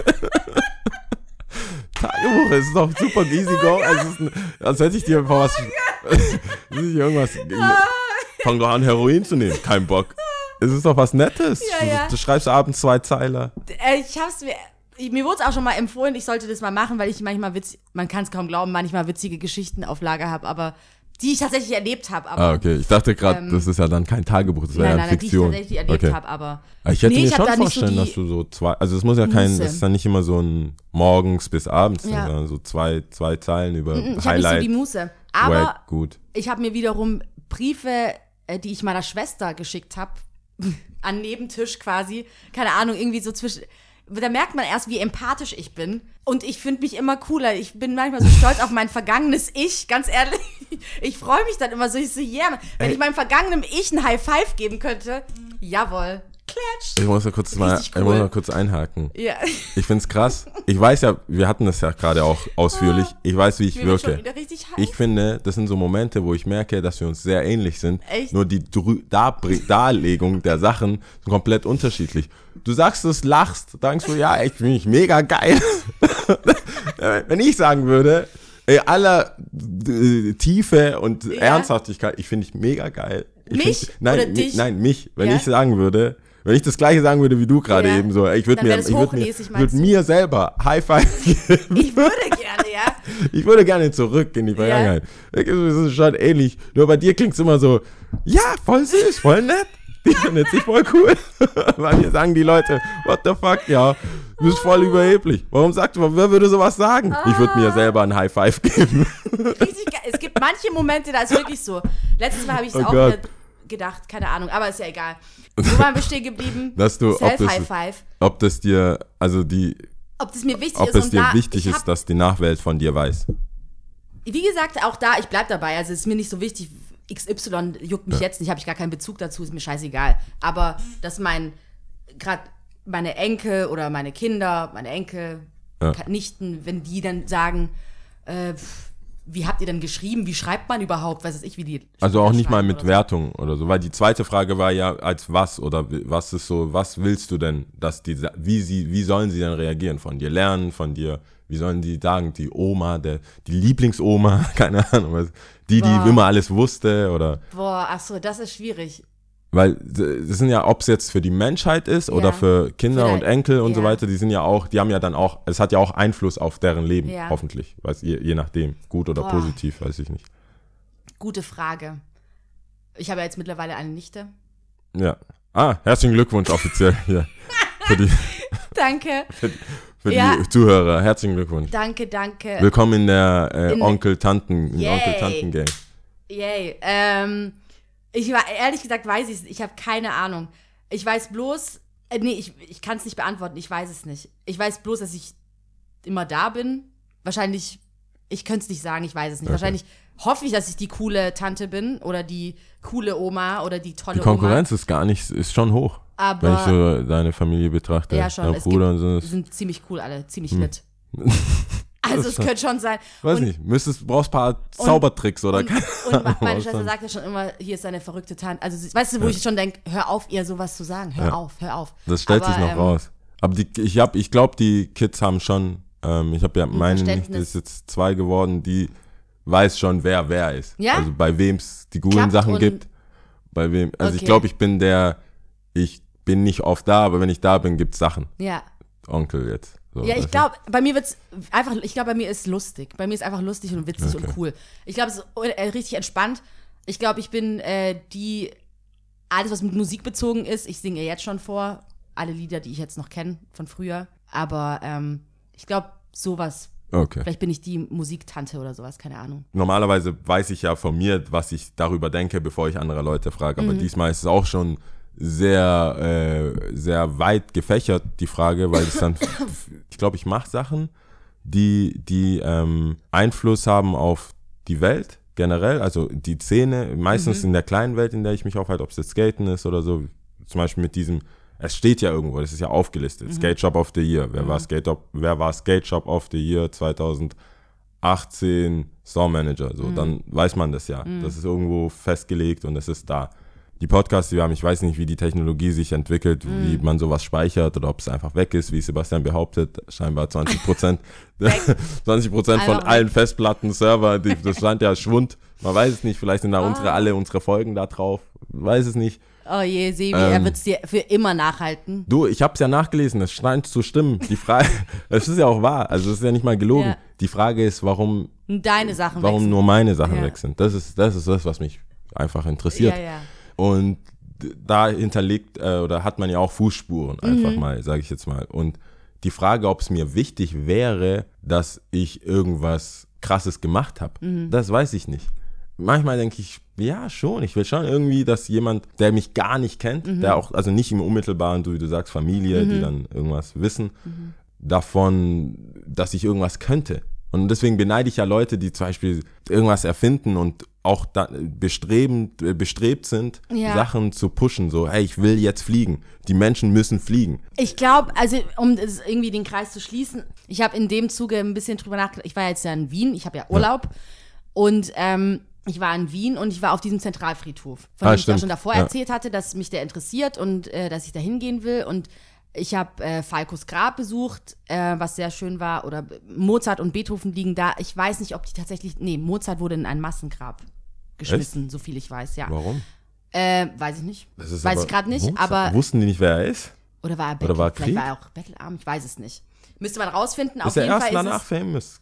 Tagebuch, es ist doch super easy go. Es ist ein, als hätte ich dir einfach was. <laughs> es ist nicht irgendwas. Fang doch an, Heroin zu nehmen. Kein Bock. Es ist doch was Nettes. Ja, ja. Du, du schreibst abends zwei Zeiler. Äh, ich hab's mir. Mir wurde es auch schon mal empfohlen, ich sollte das mal machen, weil ich manchmal witz, man kann es kaum glauben, manchmal witzige Geschichten auf Lager habe, aber die ich tatsächlich erlebt habe. Aber Ah, okay. Ich dachte gerade, Ähm, das ist ja dann kein Tagebuch, das wäre ja nein, nein, die ich Fiktion. tatsächlich erlebt okay. habe, aber Aber Ich hätte Nee, mir ich schon so vorstellen, die dass du so zwei, also es muss ja kein, Muße. das ist dann nicht immer so ein morgens bis abends, Ja. sondern so zwei, zwei Zeilen über ich habe nicht so Highlight, die Muße. Aber wack, gut. ich habe mir wiederum Briefe, äh, die ich meiner Schwester geschickt habe, <laughs> an Nebentisch quasi, keine Ahnung, irgendwie so zwischen. Da merkt man erst, wie empathisch ich bin. Und ich finde mich immer cooler. Ich bin manchmal so stolz auf mein vergangenes Ich, ganz ehrlich. Ich freue mich dann immer so, ich so, yeah. Wenn Ey. ich meinem vergangenen Ich ein High Five geben könnte, jawohl. Klatsch. Ich muss mal kurz, mal, Richtig ich muss cool. mal kurz einhaken. Ja. Ich find's krass. Ich weiß ja, wir hatten das ja gerade auch ausführlich. Ich weiß, wie ich schon wirke. Ich finde, das sind so Momente, wo ich merke, dass wir uns sehr ähnlich sind. Echt? Nur die Drü Darbr- Darlegung der Sachen sind komplett unterschiedlich. Du sagst es, lachst, denkst du, ja, ich finde mich mega geil. <laughs> Wenn ich sagen würde, aller äh, Tiefe und Ja. Ernsthaftigkeit, ich finde ich mega geil. Ich Mich find, nein, oder dich? nein, mich. Wenn Ja? ich sagen würde, wenn ich das gleiche sagen würde wie du gerade Ja. eben so, ich würde mir, das ich würd mir, würd mir selber High Five <laughs> geben. Ich würde gerne, ja. Ich würde gerne zurück in die Vergangenheit. Es ist schon ähnlich. Nur bei dir klingt es immer so, ja, voll süß, voll nett. Die findet sich voll cool. <laughs> Bei mir sagen die Leute, what the fuck, ja, du bist voll überheblich. Warum sagt man, wer würde sowas sagen? Ich würde mir selber ein High Five geben. Richtig geil. Es gibt manche Momente, da ist wirklich so. Letztes Mal habe ich es Oh auch Gott. gedacht, keine Ahnung, aber ist ja egal. Wo waren wir stehen geblieben? Dass du- ob das- Self-High Five. Ob das dir, also die, Ob das mir wichtig ob ist es und dir da, wichtig ich ist, hab, dass die Nachwelt von dir weiß. Wie gesagt, auch da, ich bleib dabei. Also es ist mir nicht so wichtig. XY juckt mich jetzt nicht, habe ich gar keinen Bezug dazu, ist mir scheißegal. Aber dass mein, gerade meine Enkel oder meine Kinder, meine Enkel, Ja. Nichten, wenn die dann sagen, äh, wie habt ihr denn geschrieben? Wie schreibt man überhaupt? Weiß ich, wie die. Also auch nicht mal mit oder so. Wertung oder so, weil die zweite Frage war ja als was oder was ist so, was willst du denn, dass die, wie sie, wie sollen sie denn reagieren? Von dir lernen, von dir, wie sollen die sagen, die Oma, der, die Lieblingsoma, <laughs> keine Ahnung, was, die, die Boah. immer alles wusste oder, Boah, ach so, das ist schwierig. Weil das sind ja, ob es jetzt für die Menschheit ist oder Ja. für Kinder Für und Enkel und so ja. weiter, die sind ja auch, die haben ja dann auch, es hat ja auch Einfluss auf deren Leben, Ja. hoffentlich, weiß, je, je nachdem, gut oder Boah. positiv, weiß ich nicht. Gute Frage. Ich habe ja jetzt mittlerweile eine Nichte. Ja. Ah, herzlichen Glückwunsch offiziell hier. Für die, <laughs> Danke, für Ja. die Zuhörer, herzlichen Glückwunsch. danke, danke. Willkommen in der äh, In- Onkel-Tanten, in Yay. Onkel-Tanten-Gang. Yay. Ähm, ich war, ehrlich gesagt weiß ich es. Ich habe keine Ahnung. Ich weiß bloß, äh, nee, ich, ich kann es nicht beantworten. Ich weiß es nicht. Ich weiß bloß, dass ich immer da bin. Wahrscheinlich, ich könnte es nicht sagen, ich weiß es nicht. Okay. Wahrscheinlich hoffe ich, dass ich die coole Tante bin oder die coole Oma oder die tolle Die Konkurrenz ist gar nicht, ist schon hoch, Oma. wenn ich Aber so deine Familie betrachte. ja, schon. Dein Bruder gibt, und so. die sind ziemlich cool alle, ziemlich Hm. lit. <laughs> Also es könnte schon sein. Weiß und, nicht, müsstest, brauchst ein paar Zaubertricks oder Und, keine und ma- meine Schwester sagt ja schon immer, hier ist eine verrückte Tante. Also, weißt du, wo Ja. ich schon denke, hör auf, ihr sowas zu sagen. Hör Ja. auf, hör auf. Das stellt Aber, sich noch ähm, raus. Aber die, ich, hab- ich glaube, die Kids haben schon, ähm, ich habe ja, meine Nichte ist jetzt zwei geworden, die weiß schon, wer wer ist. Ja? Also bei wem es die guten Klappt Sachen und- gibt. Bei wem, also ich Okay. glaube, ich bin der, ich bin nicht oft da, aber wenn ich da bin, gibt's Sachen. Ja. Onkel jetzt. So, Ja, ich du? glaube, bei mir wird's einfach, ich glaube, bei mir ist lustig. Bei mir ist einfach lustig und witzig Okay. und cool. Ich glaube, es ist äh, richtig entspannt. Ich glaube, ich bin äh, die, alles, was mit Musik bezogen ist, ich singe jetzt schon vor. Alle Lieder, die ich jetzt noch kenne von früher. Aber ähm, ich glaube, sowas. Okay. Vielleicht bin ich die Musiktante oder sowas, keine Ahnung. Normalerweise weiß ich ja von mir, was ich darüber denke, bevor ich andere Leute frage. Mhm. Aber diesmal ist es auch schon sehr, äh, sehr weit gefächert, die Frage, weil es dann, <laughs> ich glaube, ich mache Sachen, die, die ähm, Einfluss haben auf die Welt generell, also die Szene, meistens Mhm. in der kleinen Welt, in der ich mich aufhalte, ob es jetzt Skaten ist oder so, zum Beispiel mit diesem, es steht ja irgendwo, das ist ja Mhm. aufgelistet, Skate Shop of the Year, wer, war Skate, wer war Skate Shop of the Year 2018, Store Manager. So, dann weiß man das ja. Das ist irgendwo festgelegt und es ist da. Die Podcasts, die wir haben, ich weiß nicht, wie die Technologie sich entwickelt, wie man sowas speichert oder ob es einfach weg ist, wie Sebastian behauptet, scheinbar 20 Prozent, <laughs> 20 <laughs> Prozent von allen Festplatten, Server, die, das scheint ja Schwund. Man weiß es nicht, vielleicht sind da Ah. unsere, alle unsere Folgen da drauf, weiß es nicht. Oh je, Sebi, er Ähm. wird es dir für immer nachhalten. Du, ich habe es ja nachgelesen, es scheint zu stimmen. Die Frage, <laughs> es ist ja auch wahr, also es ist ja nicht mal gelogen. Ja. Die Frage ist, warum, Deine Sachen warum nur meine Sachen Ja. weg sind. Das ist, das ist das, was mich einfach interessiert. Ja, ja. Und da hinterlegt äh, oder hat man ja auch Fußspuren, einfach Mhm. mal, sage ich jetzt mal. Und die Frage, ob es mir wichtig wäre, dass ich irgendwas Krasses gemacht habe, Mhm. das weiß ich nicht. Manchmal denke ich, ja, schon. Ich will schon irgendwie, dass jemand, der mich gar nicht kennt, Mhm. der auch, also nicht im unmittelbaren, du, wie du sagst, Familie, die dann irgendwas wissen, Mhm. davon, dass ich irgendwas könnte. Und deswegen beneide ich ja Leute, die zum Beispiel irgendwas erfinden und auch da bestrebend, äh, bestrebt sind, Ja. Sachen zu pushen. So, hey, ich will jetzt fliegen. Die Menschen müssen fliegen. Ich glaube, also um irgendwie den Kreis zu schließen, ich habe in dem Zuge ein bisschen drüber nachgedacht. Ich war jetzt ja in Wien, ich habe ja Urlaub und ähm, ich war in Wien und ich war auf diesem Zentralfriedhof, von Ah, dem ich ja stimmt. schon davor Ja. erzählt hatte, dass mich der interessiert und äh, dass ich da hingehen will. Und ich habe äh, Falkos Grab besucht, äh, was sehr schön war. Oder Mozart und Beethoven liegen da. Ich weiß nicht, ob die tatsächlich. Nee, Mozart wurde in ein Massengrab geschmissen, so viel ich weiß, ja. Warum? Äh, weiß ich nicht. Weiß ich gerade nicht, Mozart. aber. Wussten die nicht, wer er ist? Oder war er Oder Bettel, war er vielleicht Krieg? war er auch bettelarm, ich weiß es nicht. Müsste man rausfinden. Auf ist er jeden erst Fall danach famous?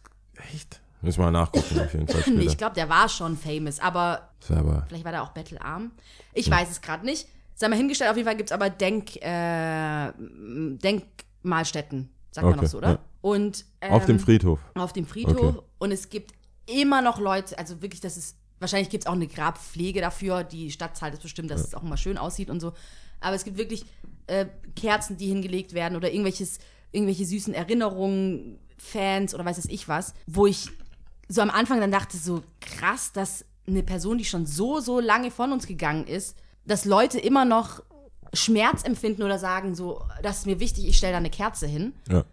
Echt? Müssen wir nachgucken, auf jeden Fall <laughs> später. ich glaube, der war schon famous, aber aber- vielleicht war der auch bettelarm. Ich weiß es gerade nicht. Sei mal hingestellt, auf jeden Fall gibt es aber Denk, äh, Denkmalstätten, sagt man Okay, noch so, oder? ja. Und ähm, Auf dem Friedhof. auf dem Friedhof. Okay. Und es gibt immer noch Leute, also wirklich, das ist, wahrscheinlich gibt es auch eine Grabpflege dafür. Die Stadt zahlt es bestimmt, dass es auch immer schön aussieht und so. Aber es gibt wirklich äh, Kerzen, die hingelegt werden oder irgendwelches, irgendwelche süßen Erinnerungen, Fans oder weiß es ich was, wo ich so am Anfang dann dachte, so krass, dass eine Person, die schon so, so lange von uns gegangen ist, dass Leute immer noch Schmerz empfinden oder sagen, so, das ist mir wichtig, ich stelle da eine Kerze hin Ja.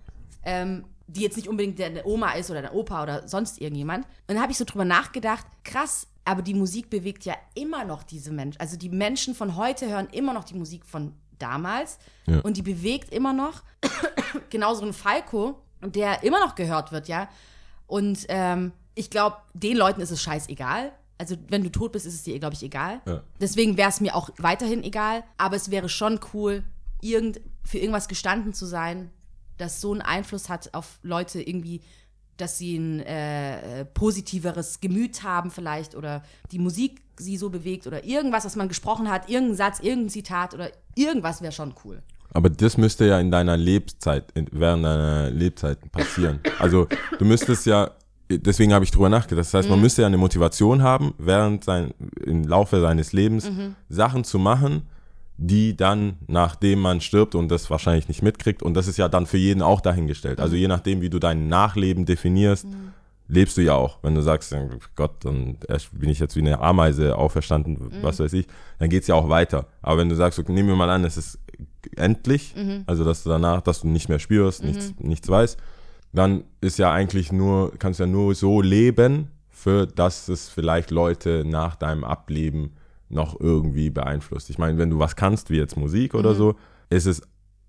ähm, die jetzt nicht unbedingt eine Oma ist oder eine Opa oder sonst irgendjemand. Und dann habe ich so drüber nachgedacht, krass, aber die Musik bewegt ja immer noch diese Menschen. Also die Menschen von heute hören immer noch die Musik von damals Ja. und die bewegt immer noch. <coughs> Genauso ein Falco, der immer noch gehört wird, ja. Und ähm, ich glaube, den Leuten ist es scheißegal. Also wenn du tot bist, ist es dir, glaube ich, egal. Ja. Deswegen wäre es mir auch weiterhin egal. Aber es wäre schon cool, irgend, für irgendwas gestanden zu sein, das so einen Einfluss hat auf Leute irgendwie, dass sie ein äh, positiveres Gemüt haben vielleicht oder die Musik sie so bewegt oder irgendwas, was man gesprochen hat, irgendein Satz, irgendein Zitat oder irgendwas wäre schon cool. Aber das müsste ja in deiner Lebenszeit, in, während deiner Lebzeit passieren. Also du müsstest ja, deswegen habe ich drüber nachgedacht. Das heißt, man müsste ja eine Motivation haben, während sein, im Laufe seines Lebens Sachen zu machen, die dann, nachdem man stirbt und das wahrscheinlich nicht mitkriegt, und das ist ja dann für jeden auch dahingestellt. Also je nachdem, wie du dein Nachleben definierst, lebst du ja auch. Wenn du sagst, Gott, dann bin ich jetzt wie eine Ameise auferstanden, was weiß ich, dann geht's ja auch weiter. Aber wenn du sagst, okay, nehmen wir mal an, es ist endlich, also dass du danach, dass du nicht mehr spürst, nichts, nichts weißt, dann ist ja eigentlich nur, kannst ja nur so leben, für dass es vielleicht Leute nach deinem Ableben noch irgendwie beeinflusst. Ich meine, wenn du was kannst, wie jetzt Musik oder so, ist es,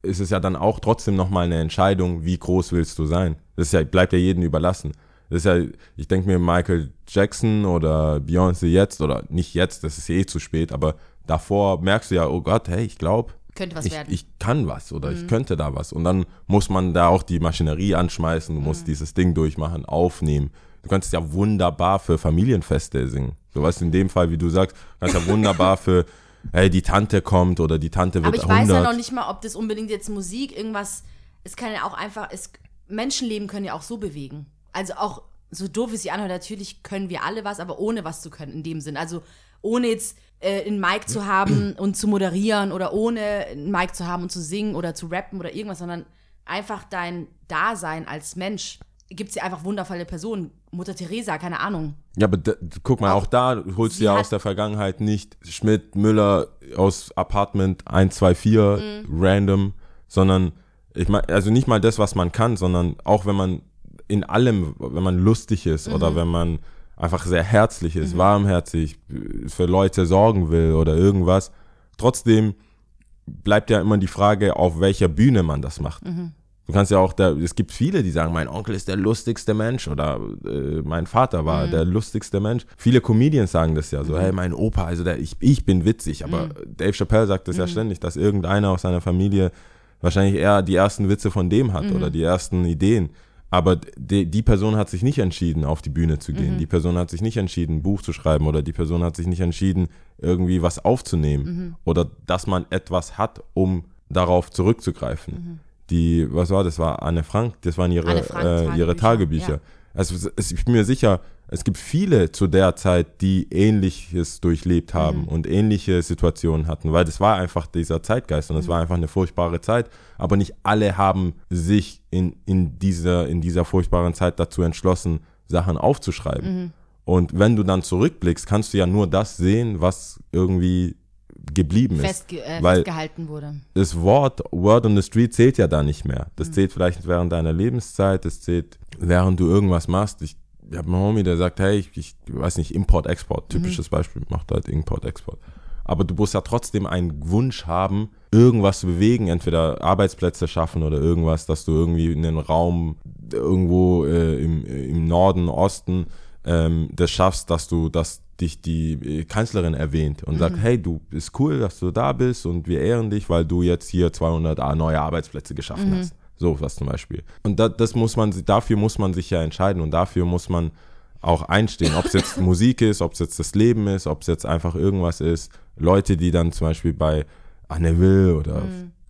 ist es ja dann auch trotzdem nochmal eine Entscheidung, wie groß willst du sein. Das ist ja, bleibt ja jedem überlassen. Das ist ja, ich denke mir, Michael Jackson oder Beyoncé jetzt, oder nicht jetzt, das ist eh zu spät, aber davor merkst du ja, oh Gott, hey, ich glaube, Könnte was ich, werden. ich kann was oder ich könnte da was. Und dann muss man da auch die Maschinerie anschmeißen, du musst dieses Ding durchmachen, aufnehmen. Du kannst ja wunderbar für Familienfeste singen. Du weißt in dem Fall, wie du sagst, kannst ja wunderbar für, <laughs> hey, die Tante kommt oder die Tante wird Aber ich 100. weiß ja noch nicht mal, ob das unbedingt jetzt Musik irgendwas. Es kann ja auch einfach. Es, Menschenleben können ja auch so bewegen. Also auch so doof es sich anhört, natürlich können wir alle was, aber ohne was zu können in dem Sinn. Also ohne jetzt äh, einen Mic zu haben und zu moderieren oder ohne einen Mic zu haben und zu singen oder zu rappen oder irgendwas, sondern einfach dein Dasein als Mensch. Gibt es ja einfach wundervolle Personen. Mutter Teresa, keine Ahnung. Ja, aber da, guck mal, auch da holst du ja aus der Vergangenheit nicht Schmidt, Müller aus Apartment 124 Mhm. random, sondern ich meine, also nicht mal das, was man kann, sondern auch wenn man in allem, wenn man lustig ist Mhm. oder wenn man einfach sehr herzlich ist, warmherzig, für Leute sorgen will oder irgendwas. Trotzdem bleibt ja immer die Frage, auf welcher Bühne man das macht. Du kannst ja auch, da, es gibt viele, die sagen, mein Onkel ist der lustigste Mensch oder äh, mein Vater war der lustigste Mensch. Viele Comedians sagen das ja so, hey, mein Opa, also der, ich, ich bin witzig, aber Dave Chappelle sagt das ja ständig, dass irgendeiner aus seiner Familie wahrscheinlich eher die ersten Witze von dem hat oder die ersten Ideen. Aber die, die Person hat sich nicht entschieden, auf die Bühne zu gehen. Die Person hat sich nicht entschieden, ein Buch zu schreiben oder die Person hat sich nicht entschieden, irgendwie was aufzunehmen oder dass man etwas hat, um darauf zurückzugreifen. Die, was war das? War Anne Frank, das waren ihre, Frank, äh, ihre Tagebücher, ja. Also ich bin mir sicher, es gibt viele zu der Zeit, die Ähnliches durchlebt haben Mhm. und ähnliche Situationen hatten, weil das war einfach dieser Zeitgeist und es Mhm. war einfach eine furchtbare Zeit. Aber nicht alle haben sich in, in, dieser, in dieser furchtbaren Zeit dazu entschlossen, Sachen aufzuschreiben. Mhm. Und wenn du dann zurückblickst, kannst du ja nur das sehen, was irgendwie geblieben ist. Festge äh, weil festgehalten wurde. das Wort Word on the Street zählt ja da nicht mehr. Mhm. Das zählt vielleicht während deiner Lebenszeit, das zählt während du irgendwas machst. Ich, ich habe einen Homie, der sagt, hey, ich, ich weiß nicht, Import, Export, Mhm. typisches Beispiel, macht halt Import, Export. Aber du musst ja trotzdem einen Wunsch haben, irgendwas zu bewegen, entweder Arbeitsplätze schaffen oder irgendwas, dass du irgendwie in den Raum irgendwo äh, im, im Norden, Osten ähm, das schaffst, dass du, dass dich die äh, Kanzlerin erwähnt und sagt, hey, du ist cool, dass du da bist und wir ehren dich, weil du jetzt hier 200 A- neue Arbeitsplätze geschaffen hast. So was zum Beispiel. Und da, das muss man, dafür muss man sich ja entscheiden und dafür muss man auch einstehen, ob es jetzt <laughs> Musik ist, ob es jetzt das Leben ist, ob es jetzt einfach irgendwas ist. Leute, die dann zum Beispiel bei Anne Will oder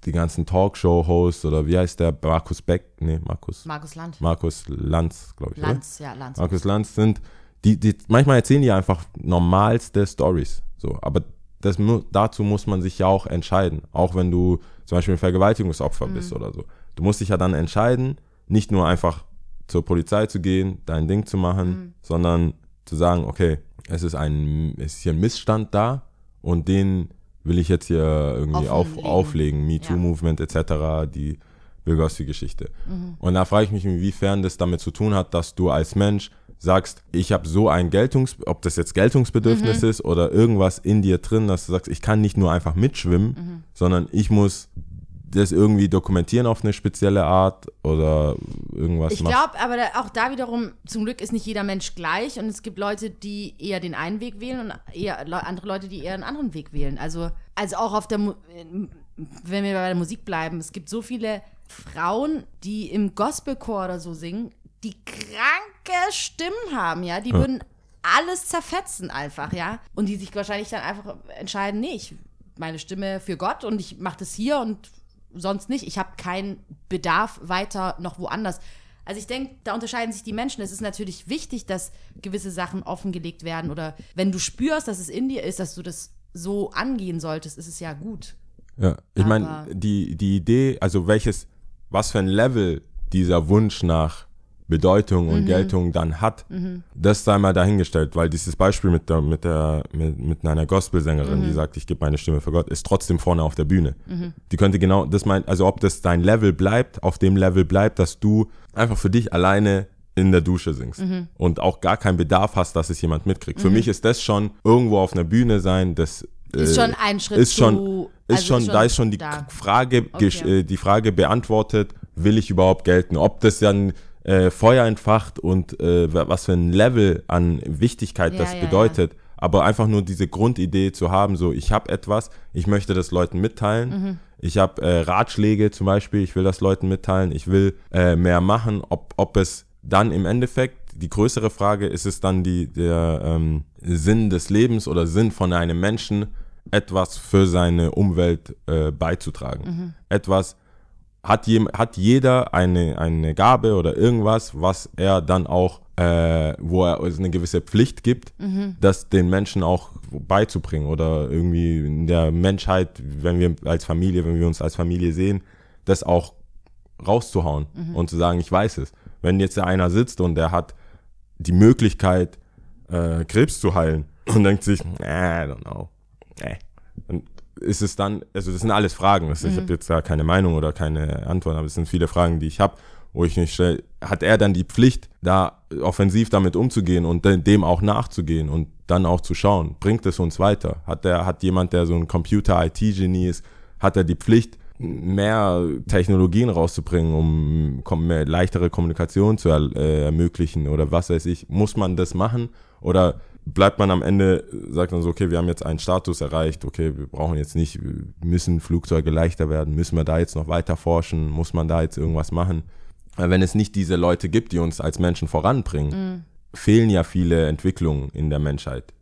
die ganzen Talkshow-Hosts oder wie heißt der, Markus Beck, nee, Markus, Markus Land. Markus Lanz, glaube ich, oder? Lanz, ja, Lanz. Markus Lanz sind, die, die, manchmal erzählen die einfach normalste Stories. So, aber das, dazu muss man sich ja auch entscheiden. Auch wenn du zum Beispiel ein Vergewaltigungsopfer bist oder so. Du musst dich ja dann entscheiden, nicht nur einfach zur Polizei zu gehen, dein Ding zu machen, sondern zu sagen, okay, es ist ein, es ist hier ein Missstand da und den will ich jetzt hier irgendwie auf, auflegen, Ja. MeToo-Movement etc., die Bürgergeschichte. Und da frage ich mich, inwiefern das damit zu tun hat, dass du als Mensch sagst, ich habe so ein Geltungs, ob das jetzt Geltungsbedürfnis ist oder irgendwas in dir drin, dass du sagst, ich kann nicht nur einfach mitschwimmen, sondern ich muss das irgendwie dokumentieren auf eine spezielle Art oder irgendwas Ich glaube, aber da, auch da wiederum, zum Glück ist nicht jeder Mensch gleich und es gibt Leute, die eher den einen Weg wählen und eher andere Leute, die eher einen anderen Weg wählen. Also, also auch auf der, wenn wir bei der Musik bleiben, es gibt so viele Frauen, die im Gospelchor oder so singen, die kranke Stimmen haben, ja, die würden alles zerfetzen einfach, ja, und die sich wahrscheinlich dann einfach entscheiden, nee, ich meine Stimme für Gott und ich mache das hier und sonst nicht. Ich habe keinen Bedarf weiter noch woanders. Also ich denke, da unterscheiden sich die Menschen. Es ist natürlich wichtig, dass gewisse Sachen offengelegt werden oder wenn du spürst, dass es in dir ist, dass du das so angehen solltest, ist es ja gut. Ja, ich meine, die, die Idee, also welches, was für ein Level dieser Wunsch nach Bedeutung Mhm. und Geltung dann hat, das sei mal dahingestellt, weil dieses Beispiel mit der, mit der, mit, mit einer Gospelsängerin, Mhm. die sagt, ich gebe meine Stimme für Gott, ist trotzdem vorne auf der Bühne. Die könnte genau, das meint, also ob das dein Level bleibt, auf dem Level bleibt, dass du einfach für dich alleine in der Dusche singst Mhm. und auch gar keinen Bedarf hast, dass es jemand mitkriegt. Für mich ist das schon irgendwo auf einer Bühne sein, das Ist äh, schon ein Schritt ist schon, zu- ist also schon, ist da schon ist schon die da. Frage, Okay. äh, die Frage beantwortet, will ich überhaupt gelten? Ob das dann äh, Feuer entfacht und äh, wa- was für ein Level an Wichtigkeit Ja, das ja, bedeutet. Aber einfach nur diese Grundidee zu haben, so ich habe etwas, ich möchte das Leuten mitteilen. Mhm. Ich habe äh, Ratschläge zum Beispiel, ich will das Leuten mitteilen, ich will äh, mehr machen. Ob, ob es dann im Endeffekt, die größere Frage, ist es dann die, der ähm, Sinn des Lebens oder Sinn von einem Menschen, etwas für seine Umwelt äh, beizutragen. Etwas, hat, jem, hat jeder eine, eine Gabe oder irgendwas, was er dann auch, äh, wo er es eine gewisse Pflicht gibt, das den Menschen auch beizubringen oder irgendwie in der Menschheit, wenn wir als Familie, wenn wir uns als Familie sehen, das auch rauszuhauen und zu sagen, ich weiß es. Wenn jetzt einer sitzt und der hat die Möglichkeit, äh, Krebs zu heilen und denkt sich, "Nah, I don't know. Nee. Und ist es dann, also das sind alles Fragen. Das, Ich habe jetzt da keine Meinung oder keine Antwort, aber es sind viele Fragen, die ich habe. wo ich nicht stelle, hat er dann die Pflicht, da offensiv damit umzugehen und de- dem auch nachzugehen und dann auch zu schauen, bringt es uns weiter? Hat der, hat jemand, der so ein Computer-IT-Genie ist, hat er die Pflicht, mehr Technologien rauszubringen, um mehr leichtere Kommunikation zu er, äh, ermöglichen oder was weiß ich? Muss man das machen oder bleibt man am Ende, sagt man so, okay, wir haben jetzt einen Status erreicht, okay, wir brauchen jetzt nicht, müssen Flugzeuge leichter werden, müssen wir da jetzt noch weiter forschen, muss man da jetzt irgendwas machen? Weil wenn es nicht diese Leute gibt, die uns als Menschen voranbringen, fehlen ja viele Entwicklungen in der Menschheit.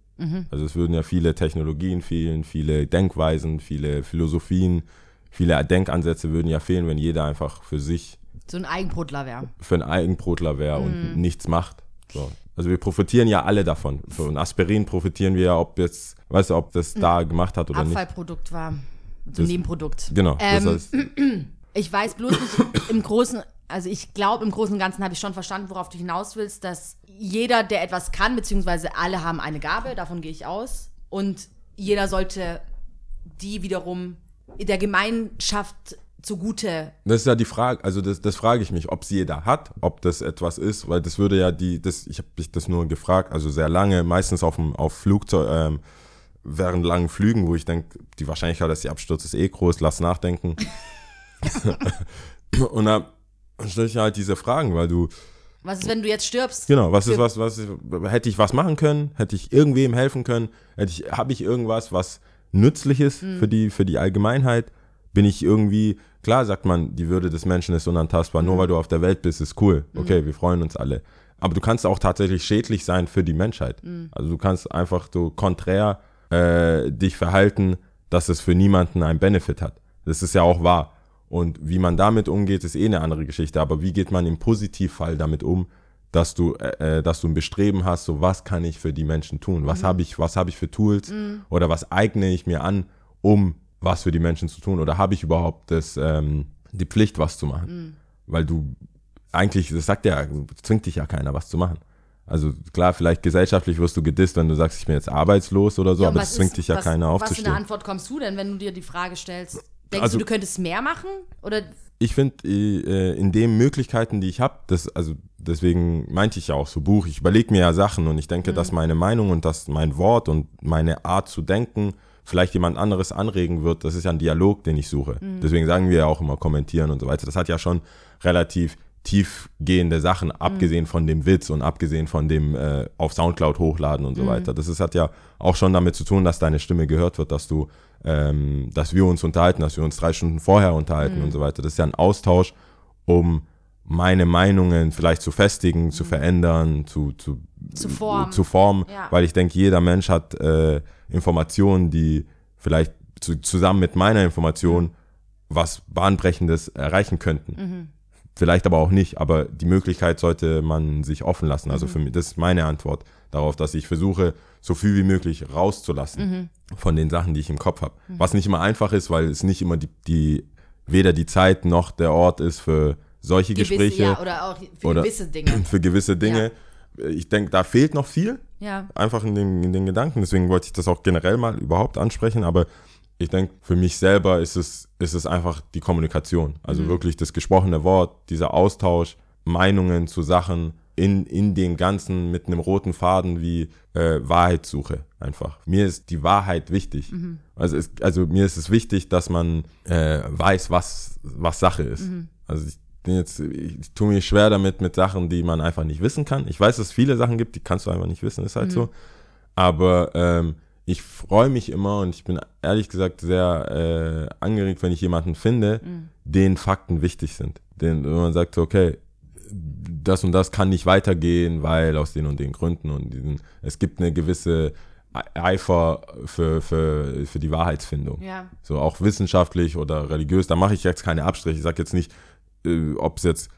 Also es würden ja viele Technologien fehlen, viele Denkweisen, viele Philosophien, viele Denkansätze würden ja fehlen, wenn jeder einfach für sich So ein Eigenbrotler wäre. für ein Eigenbrotler wäre Mhm. und nichts macht. So. Also wir profitieren ja alle davon. Von Aspirin profitieren wir ja, ob jetzt, weißt du, ob das da gemacht hat oder nicht. Abfallprodukt war. So ein Nebenprodukt. Genau. Ähm, das heißt, <clears throat> Ich weiß bloß nicht im Großen, also ich glaube, im Großen und Ganzen habe ich schon verstanden, worauf du hinaus willst, dass jeder, der etwas kann, beziehungsweise alle haben eine Gabe, davon gehe ich aus. Und jeder sollte die wiederum der Gemeinschaft zugute. das ist ja die Frage, also das, das frage ich mich, ob es jeder hat, ob das etwas ist, weil das würde ja die, das, ich habe mich das nur gefragt, also sehr lange, meistens auf, dem, auf Flugzeug, ähm, während langen Flügen, wo ich denke, die Wahrscheinlichkeit, dass sie abstürzt, ist eh groß, lass nachdenken. <laughs> und da stelle ich halt diese Fragen, weil du, Was ist, wenn du jetzt stirbst? Genau, was ist was, was hätte ich was machen können? Hätte ich irgendwem helfen können? Hätte ich, habe ich irgendwas, was nützlich ist Mhm. für die, für die Allgemeinheit? Bin ich irgendwie, klar sagt man, die Würde des Menschen ist unantastbar, Mhm. nur weil du auf der Welt bist, ist cool. Okay, wir freuen uns alle. Aber du kannst auch tatsächlich schädlich sein für die Menschheit. Mhm. Also du kannst einfach so konträr äh, dich verhalten, dass es für niemanden einen Benefit hat. Das ist ja auch wahr. Und wie man damit umgeht, ist eh eine andere Geschichte. Aber wie geht man im Positivfall damit um, dass du, äh, äh, dass du ein Bestreben hast, so was kann ich für die Menschen tun? Was habe ich, was habe ich für Tools? Oder was eigne ich mir an, um was für die Menschen zu tun? Oder habe ich überhaupt das, ähm, die Pflicht, was zu machen? Weil du eigentlich, das sagt ja, zwingt dich ja keiner, was zu machen. Also klar, vielleicht gesellschaftlich wirst du gedisst, wenn du sagst, ich bin jetzt arbeitslos oder so, Ja, aber das zwingt ist- dich ja was, keiner Was für aufzustehen. eine Antwort kommst du denn, wenn du dir die Frage stellst? Denkst Also- du, du könntest mehr machen? Oder ich finde, äh, in den Möglichkeiten, die ich habe, das, also deswegen meinte ich ja auch so Buch, ich überlege mir ja Sachen und ich denke, dass meine Meinung und dass mein Wort und meine Art zu denken vielleicht jemand anderes anregen wird. Das ist ja ein Dialog, den ich suche. Deswegen sagen wir ja auch immer kommentieren und so weiter. Das hat ja schon relativ tiefgehende Sachen, abgesehen von dem Witz und abgesehen von dem äh, auf Soundcloud hochladen und so weiter. Das ist, hat ja auch schon damit zu tun, dass deine Stimme gehört wird, dass du, ähm, dass wir uns unterhalten, dass wir uns drei Stunden vorher unterhalten und so weiter. Das ist ja ein Austausch, um meine Meinungen vielleicht zu festigen, zu verändern, zu, zu, Zu formen. zu formen Ja. weil ich denke, jeder Mensch hat äh, Informationen, die vielleicht zu, zusammen mit meiner Information was Bahnbrechendes erreichen könnten. Vielleicht aber auch nicht, aber die Möglichkeit sollte man sich offen lassen. Also für mich, das ist meine Antwort darauf, dass ich versuche, so viel wie möglich rauszulassen von den Sachen, die ich im Kopf habe. Was nicht immer einfach ist, weil es nicht immer die, die weder die Zeit noch der Ort ist für solche gewisse, Gespräche ja, oder auch für oder- gewisse Dinge. <clears throat> für gewisse Dinge. Ich denke, da fehlt noch viel Ja. einfach in den, in den Gedanken. Deswegen wollte ich das auch generell mal überhaupt ansprechen. Aber ich denke, für mich selber ist es, ist es einfach die Kommunikation. Also wirklich das gesprochene Wort, dieser Austausch, Meinungen zu Sachen in, in den Ganzen mit einem roten Faden wie äh, Wahrheitssuche einfach. Mir ist die Wahrheit wichtig. Also, es, also mir ist es wichtig, dass man äh, weiß, was, was Sache ist. Also ich bin jetzt, ich, tue mir schwer damit mit Sachen, die man einfach nicht wissen kann. Ich weiß, dass es viele Sachen gibt, die kannst du einfach nicht wissen, ist halt so. Aber ähm, ich freue mich immer und ich bin ehrlich gesagt sehr äh, angeregt, wenn ich jemanden finde, den Fakten wichtig sind. Den, wenn man sagt, so, okay, das und das kann nicht weitergehen, weil aus den und den Gründen und diesen, es gibt eine gewisse E- Eifer für, für, für die Wahrheitsfindung. Ja. So auch wissenschaftlich oder religiös, da mache ich jetzt keine Abstriche. Ich sage jetzt nicht, äh, ob es jetzt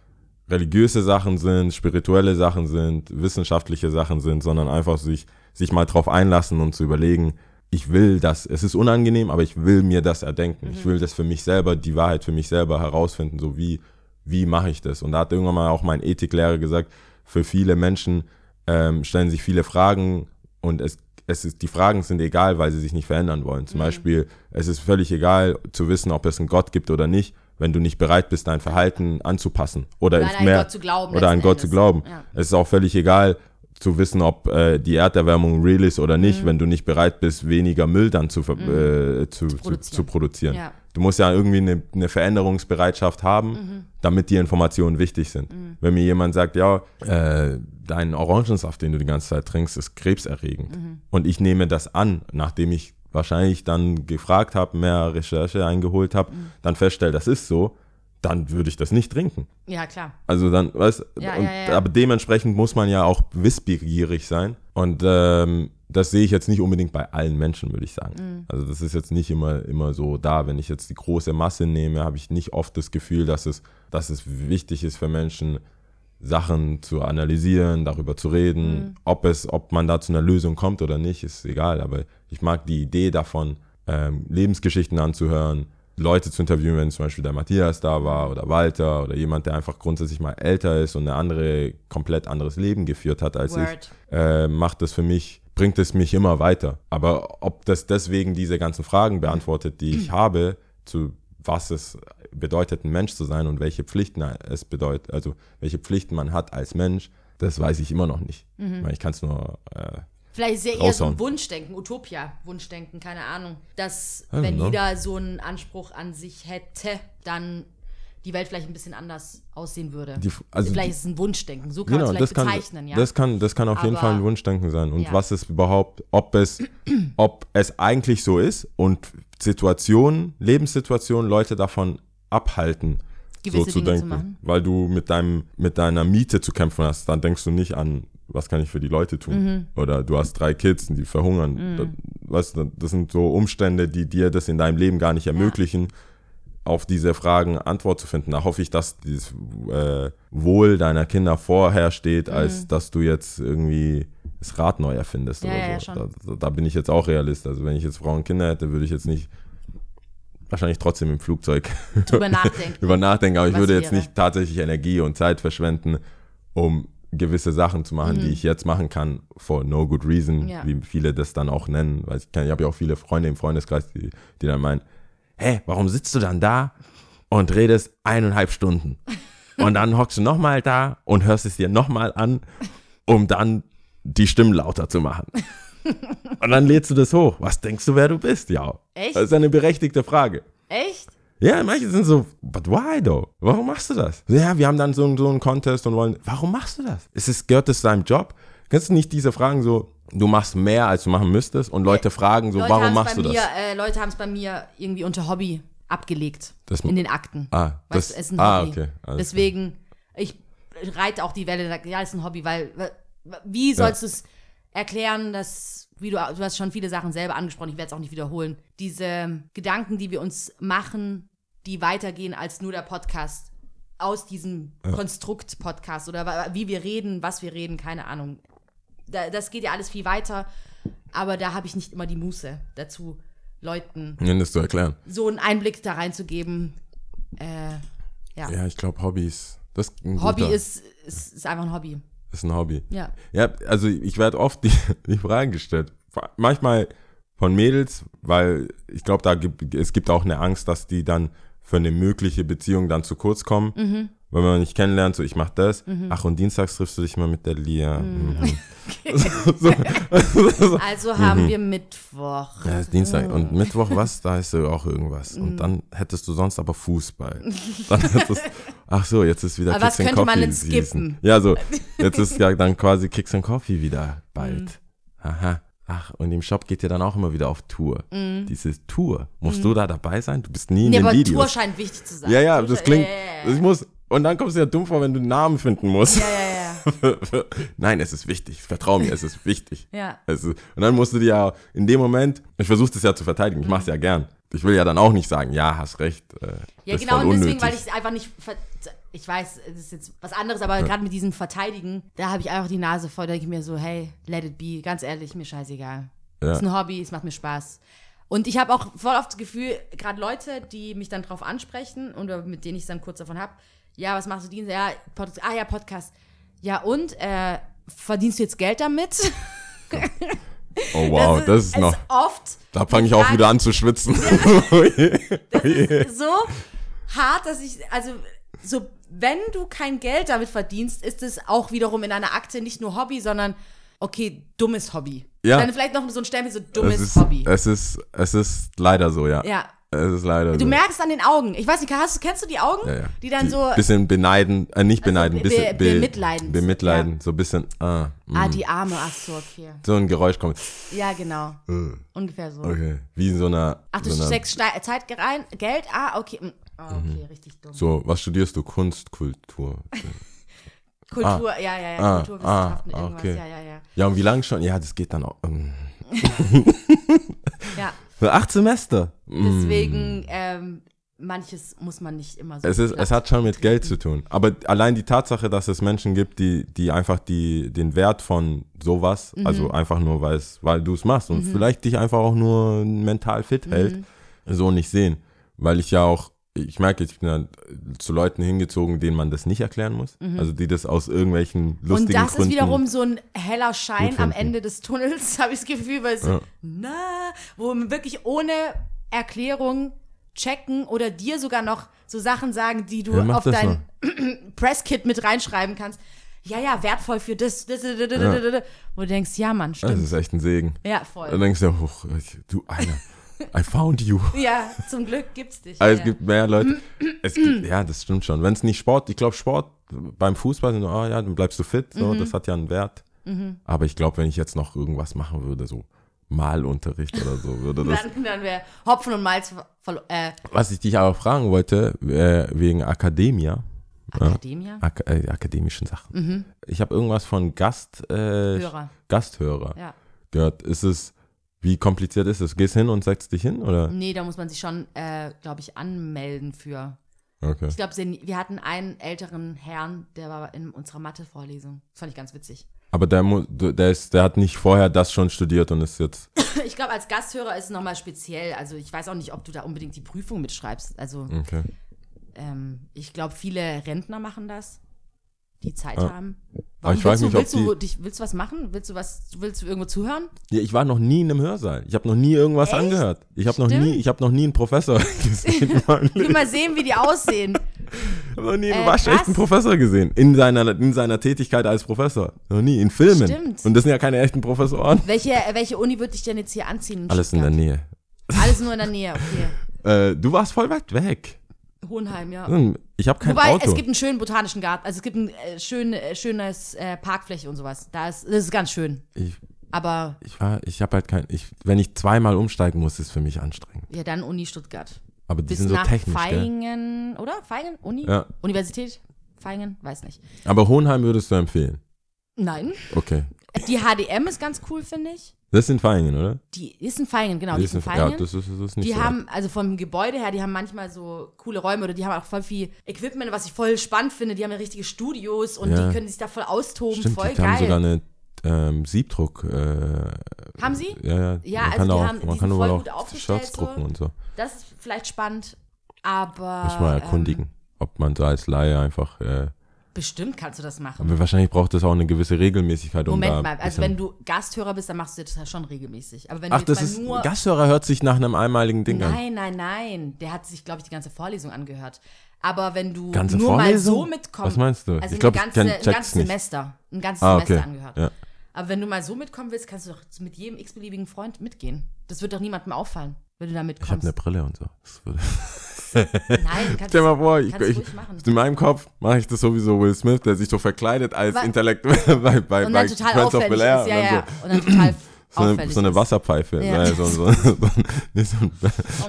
religiöse Sachen sind, spirituelle Sachen sind, wissenschaftliche Sachen sind, sondern einfach sich, sich mal drauf einlassen und zu überlegen, ich will das, es ist unangenehm, aber ich will mir das erdenken. Ich will das für mich selber, die Wahrheit für mich selber herausfinden, so wie, wie mache ich das? Und da hat irgendwann mal auch mein Ethiklehrer gesagt, für viele Menschen ähm, stellen sich viele Fragen und es, es ist, die Fragen sind egal, weil sie sich nicht verändern wollen. Zum Beispiel, es ist völlig egal zu wissen, ob es einen Gott gibt oder nicht, wenn du nicht bereit bist, dein Verhalten anzupassen oder, Oder an mehr Gott zu glauben, oder an Gott zu glauben. Ja. Es ist auch völlig egal zu wissen, ob äh, die Erderwärmung real ist oder nicht, Mhm. wenn du nicht bereit bist, weniger Müll dann zu, ver- äh, zu, zu, produzieren. zu produzieren. Ja. Du musst ja irgendwie eine, eine Veränderungsbereitschaft haben, Mhm. damit die Informationen wichtig sind. Wenn mir jemand sagt, ja, äh, dein Orangensaft, den du die ganze Zeit trinkst, ist krebserregend. Mhm. Und ich nehme das an, nachdem ich wahrscheinlich dann gefragt habe, mehr Recherche eingeholt habe, Mhm. dann feststelle, das ist so, dann würde ich das nicht trinken. Ja, klar. Also dann, weißt Ja, und, ja, ja. aber dementsprechend muss man ja auch wissbegierig sein. Und ähm, das sehe ich jetzt nicht unbedingt bei allen Menschen, würde ich sagen. Mhm. Also das ist jetzt nicht immer, immer so da. Wenn ich jetzt die große Masse nehme, habe ich nicht oft das Gefühl, dass es, dass es wichtig ist für Menschen, Sachen zu analysieren, darüber zu reden. Mhm. Ob es, ob man da zu einer Lösung kommt oder nicht, ist egal. Aber ich mag die Idee davon, ähm, Lebensgeschichten anzuhören, Leute zu interviewen, wenn zum Beispiel der Matthias da war oder Walter oder jemand, der einfach grundsätzlich mal älter ist und ein andere, komplett anderes Leben geführt hat als Word. ich, äh, macht das für mich, bringt es mich immer weiter. Aber ob das deswegen diese ganzen Fragen beantwortet, die ich <clears throat> habe, zu was es bedeutet, ein Mensch zu sein und welche Pflichten es bedeutet, also welche Pflichten man hat als Mensch, das weiß ich immer noch nicht. Weil Ich kann es nur äh, Vielleicht ist ja eher so ein Wunschdenken, Utopia, Wunschdenken, keine Ahnung. Dass, wenn know. jeder so einen Anspruch an sich hätte, dann die Welt vielleicht ein bisschen anders aussehen würde. Die- also vielleicht die- ist es ein Wunschdenken, so kann Genau, man es das vielleicht kann, bezeichnen, ja. das kann, das kann auf jeden Aber- Fall ein Wunschdenken sein. Und Ja. was ist überhaupt, ob es, <clears throat> ob es eigentlich so ist und Situationen, Lebenssituationen Leute davon abhalten, Gewisse so zu Dinge zu denken. machen. Weil du mit deinem, mit deiner Miete zu kämpfen hast, dann denkst du nicht an, was kann ich für die Leute tun? Mhm. Oder du hast drei Kids und die verhungern. Das, weißt du, das sind so Umstände, die dir das in deinem Leben gar nicht ermöglichen auf diese Fragen Antwort zu finden. Da hoffe ich, dass dieses äh, Wohl deiner Kinder vorher steht, Mhm. als dass du jetzt irgendwie das Rad neu erfindest Ja, oder ja, ja, so. schon. Da, da bin ich jetzt auch Realist. Also wenn ich jetzt Frauen und Kinder hätte, würde ich jetzt nicht wahrscheinlich trotzdem im Flugzeug Drüber <laughs> nachdenken. über nachdenken, aber ich würde jetzt wäre? nicht tatsächlich Energie und Zeit verschwenden, um gewisse Sachen zu machen, die ich jetzt machen kann, for no good reason, Mhm. Ja. wie viele das dann auch nennen. Weil ich, ich habe ja auch viele Freunde im Freundeskreis, die, die dann meinen, hä, warum sitzt du dann da und redest eineinhalb Stunden? Und dann hockst du nochmal da und hörst es dir nochmal an, um dann die Stimmen lauter zu machen. Und dann lädst du das hoch. Was denkst du, wer du bist? Ja. Echt? Das ist eine berechtigte Frage. Echt? Ja, manche sind so, but why though? Warum machst du das? Ja, wir haben dann so, einen- so einen Contest und wollen, warum machst du das? Ist es, gehört das deinem Job? Kennst du nicht diese Fragen so, du machst mehr, als du machen müsstest und Leute fragen so, Leute warum haben's machst bei du mir, das? Äh, Leute haben es bei mir irgendwie unter Hobby abgelegt. Das- in den Akten. Ah, das- du, es ist ein ah, Hobby. okay, alles Deswegen, ich reite auch die Welle, sag, ja, es ist ein Hobby, weil, wie sollst du es erklären, dass, wie du, du hast schon viele Sachen selber angesprochen, ich werde es auch nicht wiederholen, diese Gedanken, die wir uns machen, die weitergehen als nur der Podcast aus diesem Konstrukt-Podcast oder wa- wie wir reden, was wir reden, keine Ahnung. Da, das geht ja alles viel weiter, aber da habe ich nicht immer die Muße dazu, Leuten das zu erklären. so einen Einblick da reinzugeben. Äh, ja. Ja, ich glaube, Hobbys, das ist ein Hobby ist, ist, ist einfach ein Hobby. ist ein Hobby. Ja. Ja, also ich werde oft die, <laughs> die Fragen gestellt. Manchmal von Mädels, weil ich glaube, da gibt, es gibt auch eine Angst, dass die dann für eine mögliche Beziehung dann zu kurz kommen. Mhm. Wenn man nicht kennenlernt, so ich mach das. Ach, und dienstags triffst du dich mal mit der Lia. Mhm. <laughs> <laughs> so, so. <laughs> Also haben wir Mittwoch. Ja, Dienstag. Und Mittwoch was? Da ist so auch irgendwas. Und dann hättest du sonst aber Fußball. Dann hättest, ach so, jetzt ist wieder Aber was Kicks and könnte man denn Season. skippen? Ja, so, jetzt ist ja dann quasi Kicks and Coffee wieder bald. Mhm. Aha. Ach, und im Shop geht ihr dann auch immer wieder auf Tour. Diese Tour. Musst du da dabei sein? Du bist nie in Mhm. Nee, den aber Videos. Tour scheint wichtig zu sein. ja, ja, das klingt. Ja, ja, ja. Ich muss, und dann kommst du ja dumm vor, wenn du einen Namen finden musst. Ja, ja, ja. <laughs> Nein, es ist wichtig. Vertrau mir, es ist wichtig. Ja. Ist, und dann musst du dir ja in dem Moment, ich versuche das ja zu verteidigen, ich mache es ja gern. Ich will ja dann auch nicht sagen, ja, hast recht. Äh, Ja, das genau, und deswegen, weil ich einfach nicht. Ich weiß, es ist jetzt was anderes, aber gerade mit diesem Verteidigen, da habe ich einfach die Nase voll, da denke ich mir so, hey, let it be, ganz ehrlich, mir scheißegal. Ja. Es ist ein Hobby, es macht mir Spaß. Und ich habe auch voll oft das Gefühl, gerade Leute, die mich dann drauf ansprechen oder mit denen ich es dann kurz davon habe, ja, was machst du Dienst? Ja, Podcast, ah ja, Podcast. Ja, und äh, verdienst du jetzt Geld damit? oh wow, das ist, es noch, oft da fange ich auch wieder an zu schwitzen. <laughs> das ist so. hart, dass ich, also so, wenn du kein Geld damit verdienst, ist es auch wiederum in einer Akte nicht nur Hobby, sondern okay, dummes Hobby. Ja. Dann vielleicht noch so ein Stempel, so Es dummes ist, Hobby. es ist, es ist leider so, ja. ja. Es ist leider Du so. merkst an den Augen. Ich weiß nicht, hast, kennst du die Augen? ja, ja. Die dann so, Bisschen beneiden, äh, nicht beneiden, be- bisschen be- bemitleidend. Bemitleiden, so ein bisschen, ah, mm. ah, die Arme, ach so, okay. so ein Geräusch kommt. Ja, genau. Äh, Ungefähr so. Okay, wie in so einer, Ach, du so, einer steckst Ste- Zeit rein, Geld, ah, okay. mm, Ah, Mhm. okay, richtig dumm. so, was studierst du? Kunst, <laughs> Kultur. Kultur, ja, ja, ja, Ah, Kulturwissenschaften, ah, irgendwas, okay. ja, ja, ja. Ja, und wie lange schon? Ja, das geht dann auch. ähm, <laughs> Ja, Für acht Semester. Mm. deswegen, ähm, manches muss man nicht immer so. Es, ist, es hat schon mit Geld zu tun. Aber allein die Tatsache, dass es Menschen gibt, die, die einfach die, den Wert von sowas, Mhm. also einfach nur, weil du es machst und vielleicht dich einfach auch nur mental fit Mhm. hält, so nicht sehen. Weil ich ja auch, ich merke, ich bin ja zu Leuten hingezogen, denen man das nicht erklären muss. Also die das aus irgendwelchen lustigen Mhm. Und das Gründen. ist wiederum so ein heller Schein am. Ende des Tunnels, <laughs> habe ich das Gefühl, weil so, Ja. na, wo man wirklich ohne Erklärung checken oder dir sogar noch so Sachen sagen, die du macht auf das dein <clears throat> Presskit mit reinschreiben kannst. Ja, ja, wertvoll für das, das, das, das, das, das, das. wo du denkst, ja, Mann, das stimmt. ist echt ein Segen. Ja, Dann voll. denkst du, oh, du einer, <laughs> I found you. Ja, zum Glück gibt's dich. Aber es gibt mehr Leute. Es gibt, ja, das stimmt schon. Wenn es nicht Sport, ich glaube Sport beim Fußball sind, oh ja, dann bleibst du fit, so, Mhm. das hat ja einen Wert. Aber ich glaube, wenn ich jetzt noch irgendwas machen würde, so Malunterricht oder so, würde das. dann, dann wäre Hopfen und Malz äh, Was ich dich aber fragen wollte, äh, wegen Akademia, Akademia. Ak äh, akademischen Sachen. Ich habe irgendwas von Gast, äh, Hörer. Gasthörer Ja. gehört. Ist es, wie kompliziert ist es? Gehst hin und setzt dich hin, oder? Nee, da muss man sich schon, äh, glaube ich, anmelden für. Okay. Ich glaube, wir hatten einen älteren Herrn, der war in unserer Mathe-Vorlesung. Das fand ich ganz witzig. Aber der, der, ist, der hat nicht vorher das schon studiert und ist jetzt. <clears throat> Ich glaube, als Gasthörer ist es nochmal speziell. Also ich weiß auch nicht, ob du da unbedingt die Prüfung mitschreibst. Also Okay. ähm, ich glaube, viele Rentner machen das, die Zeit Ja. haben. Aber ich willst, weiß du, nicht, ob willst, du, die- dich, willst du was machen? Willst du was? Willst du irgendwo zuhören? Ja, ich war noch nie in einem Hörsaal. Ich habe noch nie irgendwas Echt? angehört. Ich habe noch nie, ich habe noch nie einen Professor <laughs> gesehen. Ich will mal sehen, wie die aussehen. Ich habe noch nie einen Äh, waschechten. Professor gesehen in seiner in seiner Tätigkeit als Professor. Noch nie in Filmen. Stimmt. Und das sind ja keine echten Professoren. Welche, äh, welche Uni würde dich denn jetzt hier anziehen? Alles in der? Nähe. Alles nur in der Nähe, okay. Äh, du warst voll weit weg. Hohenheim, ja. Ich habe kein Wobei, Auto. es gibt einen schönen botanischen Garten. Also es gibt ein äh, schön, äh, schönes äh, Parkfläche und sowas. Da ist, das ist ganz schön. ich Aber ich war, ich habe halt kein, ich, wenn ich zweimal umsteigen muss, ist für mich anstrengend. ja, dann Uni Stuttgart. Aber die Bis sind so nach technisch, gell? Feingen, oder? Feingen? Uni? Ja. Universität? Feingen? Weiß nicht. Aber Hohenheim würdest du empfehlen. Nein. Okay. Die HDM ist ganz cool, finde ich. Das sind Feingen, oder? Die ist in Feingen, genau. Die, ist in Feingen. ja, das ist, das ist nicht die so haben, also vom Gebäude her, die haben manchmal so coole Räume oder die haben auch voll viel Equipment, was ich voll spannend finde. Die haben ja richtige Studios und Ja. die können sich da voll austoben. Stimmt, voll die haben sogar geil. eine ähm, Siebdruck. Äh, Haben sie? ja, ja. Ja, man also kann die auch, haben- die man kann voll gut auch Shirts so. drucken und so. Das ist vielleicht spannend, aber. Muss mal ähm, erkundigen, ob man so als Laie einfach. Äh, bestimmt kannst du das machen. aber wahrscheinlich braucht das auch eine gewisse Regelmäßigkeit, um. Moment mal, also wenn du Gasthörer bist, dann machst du das ja schon regelmäßig. Aber wenn Ach, du das ist. mal nur. Gasthörer hört sich nach einem einmaligen Ding an. nein, nein, nein. Der hat sich, glaube ich, die ganze Vorlesung angehört. Aber wenn du Ganze nur mal Vorlesung? so mitkommst. Was meinst du? Also Ich glaub, eine ich ganze, kenn- ein ganzes. Semester. Ein ganzes Ah, Semester okay. angehört. Ja. Aber wenn du mal so mitkommen willst, kannst du doch mit jedem x-beliebigen Freund mitgehen. Das wird doch niemandem auffallen, wenn du da Ich habe mitkommst. eine Brille und so. <laughs> Nein, <laughs> kannst Stell mal vor, ich, ich, in meinem Kopf mache ich das sowieso Will Smith, der sich so verkleidet als Wa- Intellektuell <laughs> bei, bei, bei Friends of Bel Air ist. Ja, und ja. so. Und dann total So eine, so eine. Wasserpfeife. Ja. Äh, so, so, so, nee, so, ein,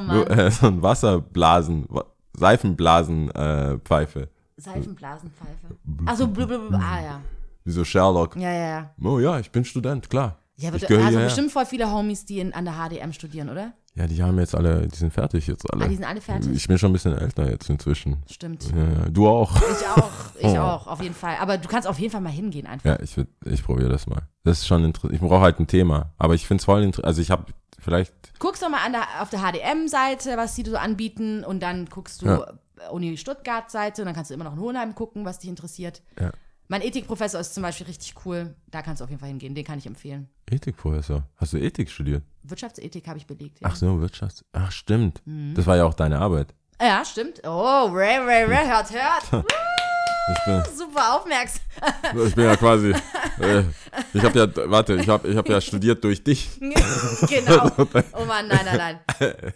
Oh äh, so ein Wasserblasen, Wa- Seifenblasenpfeife. Äh, Pfeife. Seifenblasenpfeife. Blub. ah ja. Wie so Sherlock. Ja, ja, ja. Oh ja, ich bin Student, klar. Ja, ich wird, gehöre also hierher. bestimmt voll viele Homies, die in, an der HDM studieren, oder? Ja, die haben jetzt alle, die sind fertig jetzt alle. Ah, die sind alle fertig? Ich bin schon ein bisschen älter jetzt inzwischen. Stimmt. Ja, ja. Du auch. Ich auch, ich Oh. auch, auf jeden Fall. Aber du kannst auf jeden Fall mal hingehen einfach. Ja, ich, würd- ich probiere das mal. Das ist schon interessant. Ich brauche halt ein Thema. Aber ich finde es voll interessant. Also ich habe vielleicht, Guckst doch mal an der, auf der HDM-Seite, was die so anbieten und dann guckst du Ja. Uni Stuttgart-Seite und dann kannst du immer noch in Hohenheim gucken, was dich interessiert. Ja. Mein Ethikprofessor ist zum Beispiel richtig cool. Da kannst du auf jeden Fall hingehen. Den kann ich empfehlen. Ethikprofessor. Hast du Ethik studiert? Wirtschaftsethik habe ich belegt. Ja. Ach so, Wirtschaft. Ach, stimmt. Mhm. Das war ja auch deine Arbeit. Ja, stimmt. Oh, Ray, Ray, Ray, hört, hört. <laughs> Ich bin, Super aufmerksam. ich bin ja <laughs> quasi, äh, ich habe ja, warte, ich habe ich hab ja studiert durch dich. <laughs> genau. Oh Mann, nein, nein, nein.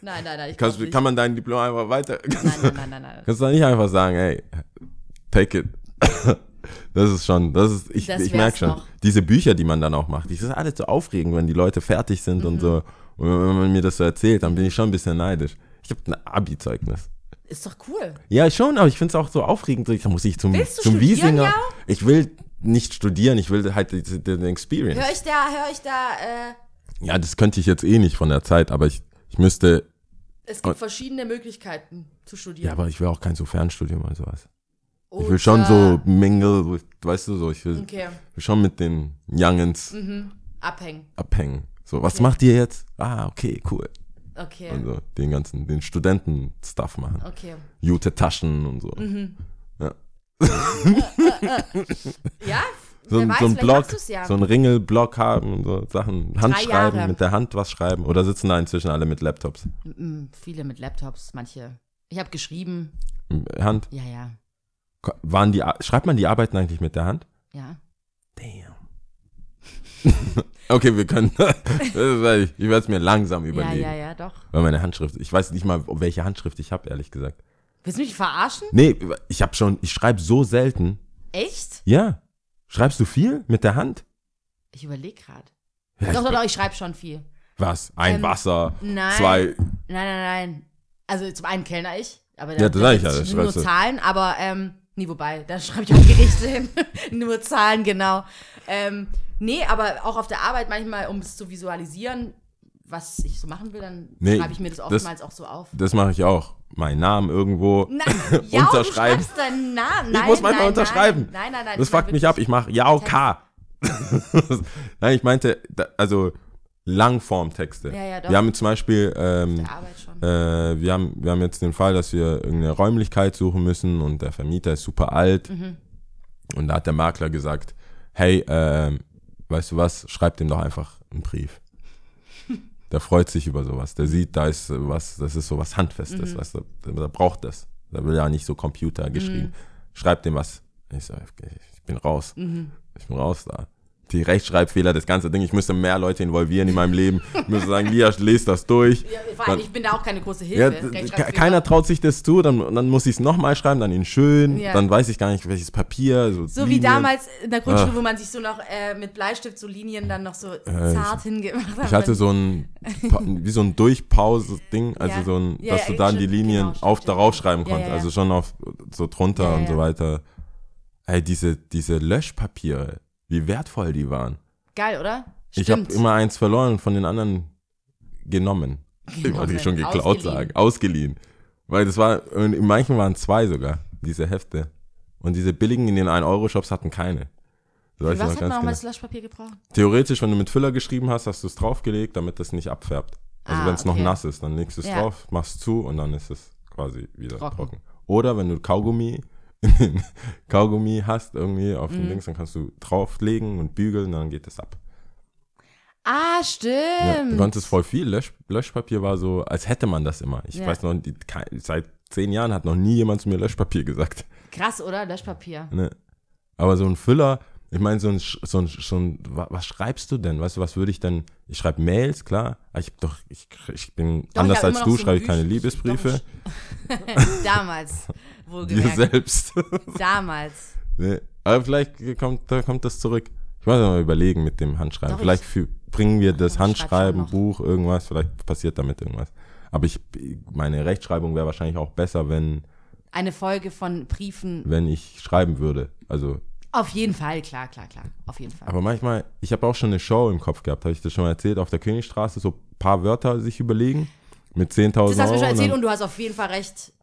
Nein, nein, nein. Kannst, kann man dein Diplom einfach weiter, Nein, nein, nein, nein, nein. kannst du nicht einfach sagen, ey, take it. Das ist schon, das ist, ich, Das ich merke schon, noch. diese Bücher, die man dann auch macht, das ist alles so aufregend, wenn die Leute fertig sind Mhm. und so. Und wenn man mir das so erzählt, dann bin ich schon ein bisschen neidisch. Ich habe ein Abi-Zeugnis. Ist doch cool. Ja, schon, aber ich finde es auch so aufregend. Da muss ich zum, zum Wiesinger. ja? Ich will nicht studieren, ich will halt die Experience. Hör ich da, hör ich da, äh, Ja, das könnte ich jetzt eh nicht von der Zeit, aber ich, ich müsste. es gibt verschiedene Möglichkeiten zu studieren. Ja, aber ich will auch kein so Fernstudium oder sowas. Ich Oder- will schon so mingle, with- weißt du, so, ich will, Okay, will schon mit den Youngins abhängen. abhängen. So, was macht ihr jetzt? Ah, okay, cool. Okay, Und so den ganzen, den Studenten-Stuff machen. okay. Jute Taschen und so. Mhm. Ja. <laughs> Ja, So, weiß, so ein Blog, ja. so ein Ringelblock haben und so Sachen. Handschreiben, mit der Hand was schreiben. Oder sitzen da inzwischen alle mit Laptops? Mm, viele mit Laptops, manche. Ich habe geschrieben. Hand? Ja, ja, Waren die, schreibt man die Arbeiten eigentlich mit der Hand? ja. Damn. <laughs> okay, wir können. <laughs> ich werde es mir langsam Ja, überlegen. ja, ja, doch. Weil meine Handschrift, ich weiß nicht mal, welche Handschrift ich habe, ehrlich gesagt. Willst du mich verarschen? Nee, ich habe schon, ich schreibe so selten. Echt? Ja. Schreibst du viel mit der Hand? Ich überlege gerade. Ja, Doch, ich- doch, doch, ich schreibe schon viel. Was? Ein Ähm, Wasser, Nein. zwei. Nein, nein, nein. Also zum einen kellner ich, aber Ja, das ja, das nur. Zahlen, aber ähm, nee, wobei, da schreibe ich auch Gerichte hin. <laughs> nur Zahlen, genau. Ähm, nee, aber auch auf der Arbeit manchmal, um es zu visualisieren, was ich so machen will, dann Nee, schreibe ich mir das das- oftmals auch so auf. Das mache ich auch. Mein Namen irgendwo. Nein, <laughs> ja, Unterschreiben. du deinen Namen. Nein, ich muss manchmal nein, unterschreiben. Nein, nein, nein. Das ich mein fuckt mich ab. Ich mache Yao K. <laughs> Nein, ich meinte, da, also Langformtexte. Ja, ja, doch. Wir haben zum Beispiel, ähm, äh, wir, haben, wir haben jetzt den Fall, dass wir irgendeine Räumlichkeit suchen müssen und der Vermieter ist super alt. Mhm. Und da hat der Makler gesagt, hey, ähm, weißt du was, schreib dem doch einfach einen Brief. <laughs> Der freut sich über sowas. Der sieht, da ist was, das ist so was Handfestes, Mhm. weißt du, der braucht das. Der will ja nicht so Computer geschrieben. Schreib dem was. Ich sag, ich bin raus. Mhm. Ich bin raus da. Die Rechtschreibfehler, das ganze Ding, ich müsste mehr Leute involvieren in meinem Leben. Ich müsste sagen, Lia, lest das durch. Ja, vor allem, dann- ich bin da auch keine große Ja, Hilfe. ke- keiner traut sich das zu, dann, dann muss ich es nochmal schreiben, dann in schön, Ja. dann weiß ich gar nicht, welches Papier. So, So wie damals in der Grundschule, Ah. wo man sich so noch äh, mit Bleistift so Linien dann noch so zart hingemacht hat. Ich hatte so ein, wie so ein Durchpause-Ding, also Ja. so ein, Ja, dass ja, du dann die Linien genau, auf stimmt. darauf schreiben Ja, konntest, ja, ja. also schon auf so drunter Ja, und ja. so weiter. Ey, diese, diese Löschpapiere, wie wertvoll die waren. Geil, oder? Ich habe immer eins verloren und von den anderen genommen. <laughs> Ich wollte Genommen. schon geklaut Ausgeliehen. sagen. Ausgeliehen. Weil das war, in manchen waren zwei sogar, diese Hefte. Und diese billigen in den 1-Euro-Shops hatten keine. Das was noch hat man auch mal genau. das Löschpapier gebraucht? Theoretisch, wenn du mit Füller geschrieben hast, hast du es draufgelegt, damit das nicht abfärbt. Also Ah, wenn es noch okay. nass ist, dann legst du es Ja. drauf, machst zu und dann ist es quasi wieder Trocken. trocken. Oder wenn du Kaugummi in <laughs> den Kaugummi hast irgendwie auf dem Dings, dann kannst du drauflegen und bügeln, dann geht es ab. Ah, stimmt. Ja, du konntest voll viel. Lösch, Löschpapier war so, als hätte man das immer. Ich Ja. weiß noch, die, seit zehn Jahren hat noch nie jemand zu mir Löschpapier <laughs> gesagt. Krass, oder? Löschpapier. Ne? Aber so ein Füller, ich meine, so ein, so ein, so ein, wa- was schreibst du denn? Weißt du, was würde ich denn? Ich schreibe Mails, klar. Ich hab doch, ich, ich bin Doch, anders ich als du, so schreibe ich keine Liebesbriefe. Damals. <laughs> Dir Wohlgemerkt. selbst. <laughs> Damals. ne? Aber vielleicht kommt, da kommt das zurück. Ich muss mal überlegen mit dem Handschreiben. Doch, vielleicht ich- für, bringen wir das Handschreiben. Buch, irgendwas. Vielleicht passiert damit irgendwas. Aber ich, meine Rechtschreibung wäre wahrscheinlich auch besser, wenn, Eine Folge von Briefen. wenn ich schreiben würde. Also, Auf jeden Fall, klar, klar, klar. Auf jeden Fall. aber manchmal, ich habe auch schon eine Show im Kopf gehabt, habe ich das schon mal erzählt, auf der Königstraße so ein paar Wörter sich überlegen mit 10.000 Euro. das hast du mir schon und erzählt dann- und du hast auf jeden Fall recht.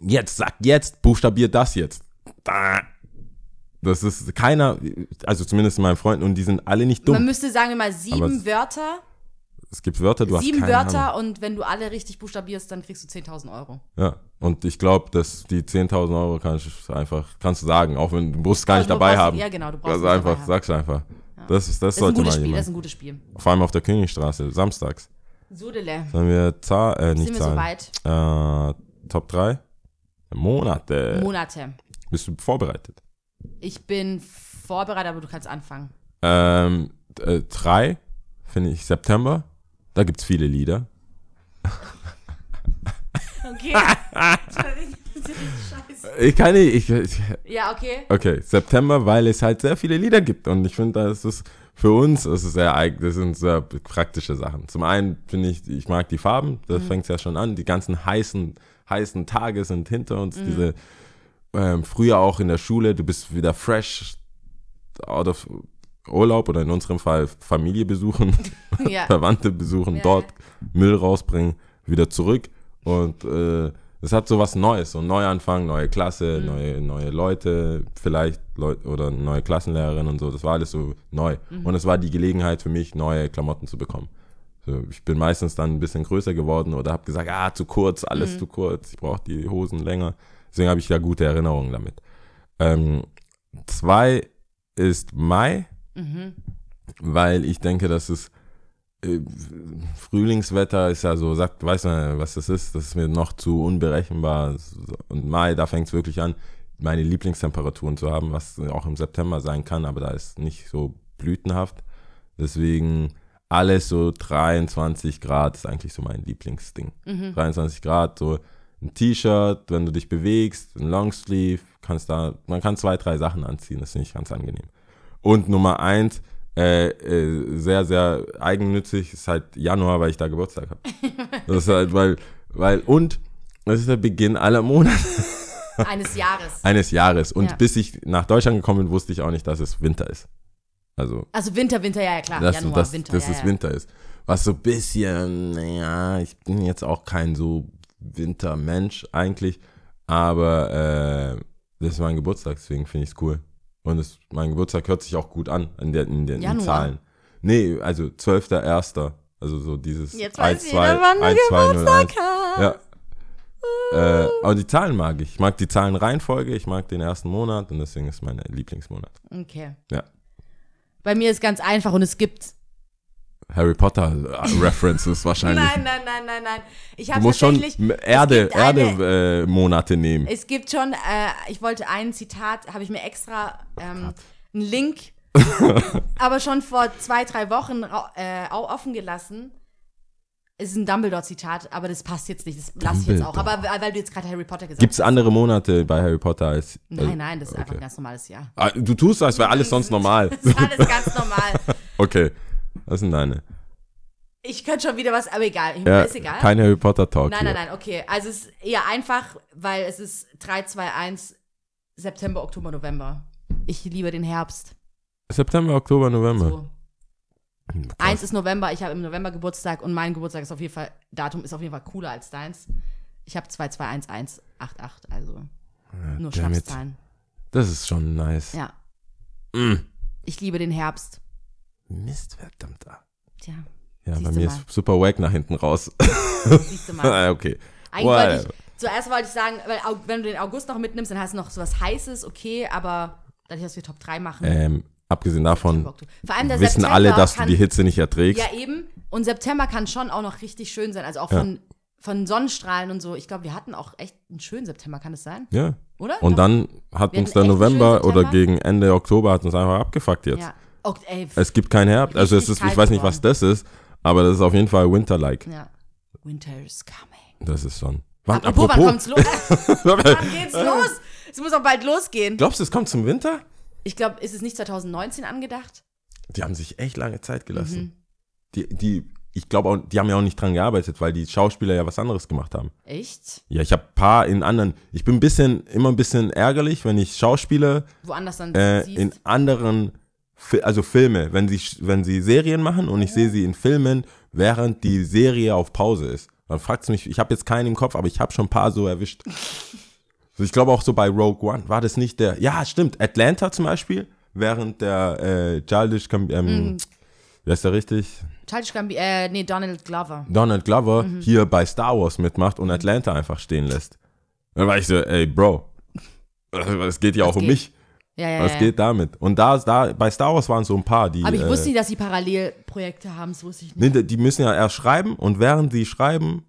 jetzt, sag jetzt, buchstabier das jetzt. Da. Das ist keiner, also zumindest meine Freunden, und die sind alle nicht Man dumm. müsste, sagen mal, sieben Wörter. Es gibt Wörter, du sieben hast keine Wörter Ahnung. und wenn du alle richtig buchstabierst, dann kriegst du 10.000 Euro. Ja, und ich glaube, dass die 10.000 Euro kannst du einfach, kannst du sagen, auch wenn du musst es gar nicht Also dabei brauchst- haben. Ja, genau, du brauchst Also einfach, sag's einfach. Das, ist, das, Das ist ein sollte gutes mal Spiel, das ist jemand. ein gutes Spiel. Vor allem auf der Königstraße, samstags. Sodele. Sollen wir Zahl, äh, nicht Sind wir Zahlen. soweit? Äh, Top 3? Monate. Monate. Bist du vorbereitet? Ich bin vorbereitet, aber du kannst anfangen. Ähm, äh, drei finde ich September. Da gibt es viele Lieder. Okay. <laughs> Ich kann nicht, ich, ich, Ja, okay. okay, September, weil es halt sehr viele Lieder gibt und ich finde, das ist für uns, das ist sehr das sind sehr praktische Sachen. Zum einen finde ich, ich mag die Farben, da fängt es ja schon an, die ganzen heißen, heißen Tage sind hinter uns, diese, ähm, früher auch in der Schule, du bist wieder fresh out of Urlaub oder in unserem Fall Familie besuchen, <laughs> Ja. <laughs> Verwandte besuchen, Ja, dort Müll rausbringen, wieder zurück. Und äh, es hat so was Neues, so ein Neuanfang, neue Klasse, Mhm. neue, neue Leute, vielleicht Leute oder neue Klassenlehrerin und so. Das war alles so neu. Mhm. Und es war die Gelegenheit für mich, neue Klamotten zu bekommen. So, ich bin meistens dann ein bisschen größer geworden oder habe gesagt, ah, zu kurz, Mhm. alles zu kurz, ich brauche die Hosen länger. Deswegen habe ich ja gute Erinnerungen damit. Ähm, zwei ist Mai, Mhm. weil ich denke, dass es äh, Frühlingswetter ist ja so, sagt, weiß man, was das ist, das ist mir noch zu unberechenbar. Und Mai, da fängt es wirklich an, meine Lieblingstemperaturen zu haben, was auch im September sein kann, aber da ist nicht so blütenhaft. Deswegen alles so 23 Grad ist eigentlich so mein Lieblingsding. 23 Grad, so ein T-Shirt, wenn du dich bewegst, ein Longsleeve, kannst da, man kann zwei, drei Sachen anziehen, das finde ich ganz angenehm. Und Nummer eins, äh, äh, sehr, sehr eigennützig, ist halt Januar, weil ich da Geburtstag habe. <laughs> Das ist halt, weil, weil, und das ist der Beginn aller Monate Eines Jahres. <laughs> eines Jahres. Und Ja. bis ich nach Deutschland gekommen bin, wusste ich auch nicht, dass es Winter ist. Also, Also Winter, Winter, ja, ja klar. dass, Januar, dass, Winter. dass ja, es ja. Winter ist. Was so ein bisschen, naja, ich bin jetzt auch kein so Wintermensch eigentlich, aber äh, das ist mein Geburtstag, deswegen finde ich es cool. Und es, mein Geburtstag hört sich auch gut an in, der, in den in Januar. Zahlen. Nee, also 12.01. Also so dieses Jetzt 1, weiß 2, jeder, wann du 1, 2, 0, 1. Geburtstag hast. Ja. Äh, aber die Zahlen mag ich. Ich mag die Zahlenreihenfolge, ich mag den ersten Monat und deswegen ist mein Lieblingsmonat. Okay. Ja. Bei mir ist ganz einfach und es gibt. Harry Potter äh, References <laughs> wahrscheinlich. Nein, nein, nein, nein, nein. Ich du habe musst schon Erde, gibt eine- Erde äh, Monate nehmen. Es gibt schon, äh, ich wollte ein Zitat, habe ich mir extra ähm, einen Link, <laughs> aber schon vor zwei, drei Wochen äh, offen gelassen. Es ist ein Dumbledore-Zitat, aber das passt jetzt nicht. Das lasse ich jetzt auch. Aber weil weil du jetzt gerade Harry Potter gesagt Gibt es hast. andere Monate bei Harry Potter als. Nein, nein, das ist einfach okay. ein ganz normales Jahr. Ah, du tust als wäre alles sonst <laughs> normal. Das ist alles ganz normal. Okay, was sind deine? Ich könnte schon wieder was, aber egal. Ja, ist egal. kein Harry Potter Talk. Nein, hier. nein, nein, okay. Also es ist eher einfach, weil es ist 3, 2, 1, September, Oktober, November. Ich liebe den Herbst. September, Oktober, November. So. Eins ist November, ich habe im November Geburtstag und mein Geburtstag ist auf jeden Fall, Datum ist auf jeden Fall cooler als deins. Ich habe 2211188, also nur damn it. Schnapszahlen. Das ist schon nice. Ja. Mm. Ich liebe den Herbst. Mist, verdammt. Tja, Ja, bei du mir mal. ist super wack nach hinten raus. siehst du mal. <laughs> Ah, okay. Eigentlich wollte Whatever. ich, zuerst wollte ich sagen, weil wenn du den August noch mitnimmst, dann hast du noch so was Heißes, okay, aber dadurch, dass wir Top 3 machen. Ähm, abgesehen davon wissen September alle, dass du kann, die Hitze nicht erträgst. Ja, eben. Und September kann schon auch noch richtig schön sein. Also auch Ja. von, von Sonnenstrahlen und so. Ich glaube, wir hatten auch echt einen schönen September, kann es sein? Ja. Oder? Und dann hat Wir uns der November oder gegen Ende Oktober hat uns einfach abgefuckt jetzt. Ja. Oh, ey, Es gibt kein Herbst. Also es ist, ich weiß nicht, was das ist, aber das ist auf jeden Fall Winter-like. ja. Winter is coming. Das ist schon. Wann, Apropos, wann kommt's los? <laughs> wann apropos. geht's los? Es muss auch bald losgehen. Glaubst du, es kommt zum Winter? Ich glaube, ist es nicht 2019 angedacht? Die haben sich echt lange Zeit Mhm. gelassen. Die, die, ich glaube die haben ja auch nicht dran gearbeitet, weil die Schauspieler ja was anderes gemacht haben. Echt? Ja, ich habe paar in anderen. Ich bin ein bisschen, immer ein bisschen ärgerlich, wenn ich Schauspieler Woanders dann äh, in anderen, also Filme, wenn sie, wenn sie Serien machen und ich sehe sie in Filmen, während die Serie auf Pause ist. Dann fragt mich, ich habe jetzt keinen im Kopf, aber ich habe schon ein paar so erwischt. Also <laughs> ich glaube auch so bei Rogue One, war das nicht der, ja stimmt, Atlanta zum Beispiel, während der äh, Childish, Mhm. ähm, wie heißt der richtig? Childish Gambi, äh, nee, Donald Glover. Donald Glover Mhm. hier bei Star Wars mitmacht und Atlanta einfach stehen lässt. Dann war ich so, ey Bro, <laughs> es geht ja auch um geht? mich. Ja, ja, Was ja. geht damit? Und da, da bei Star Wars waren so ein paar, die. Aber ich äh, wusste nicht, dass sie Parallelprojekte haben, das wusste ich nicht. nee, die müssen ja erst schreiben und während sie schreiben,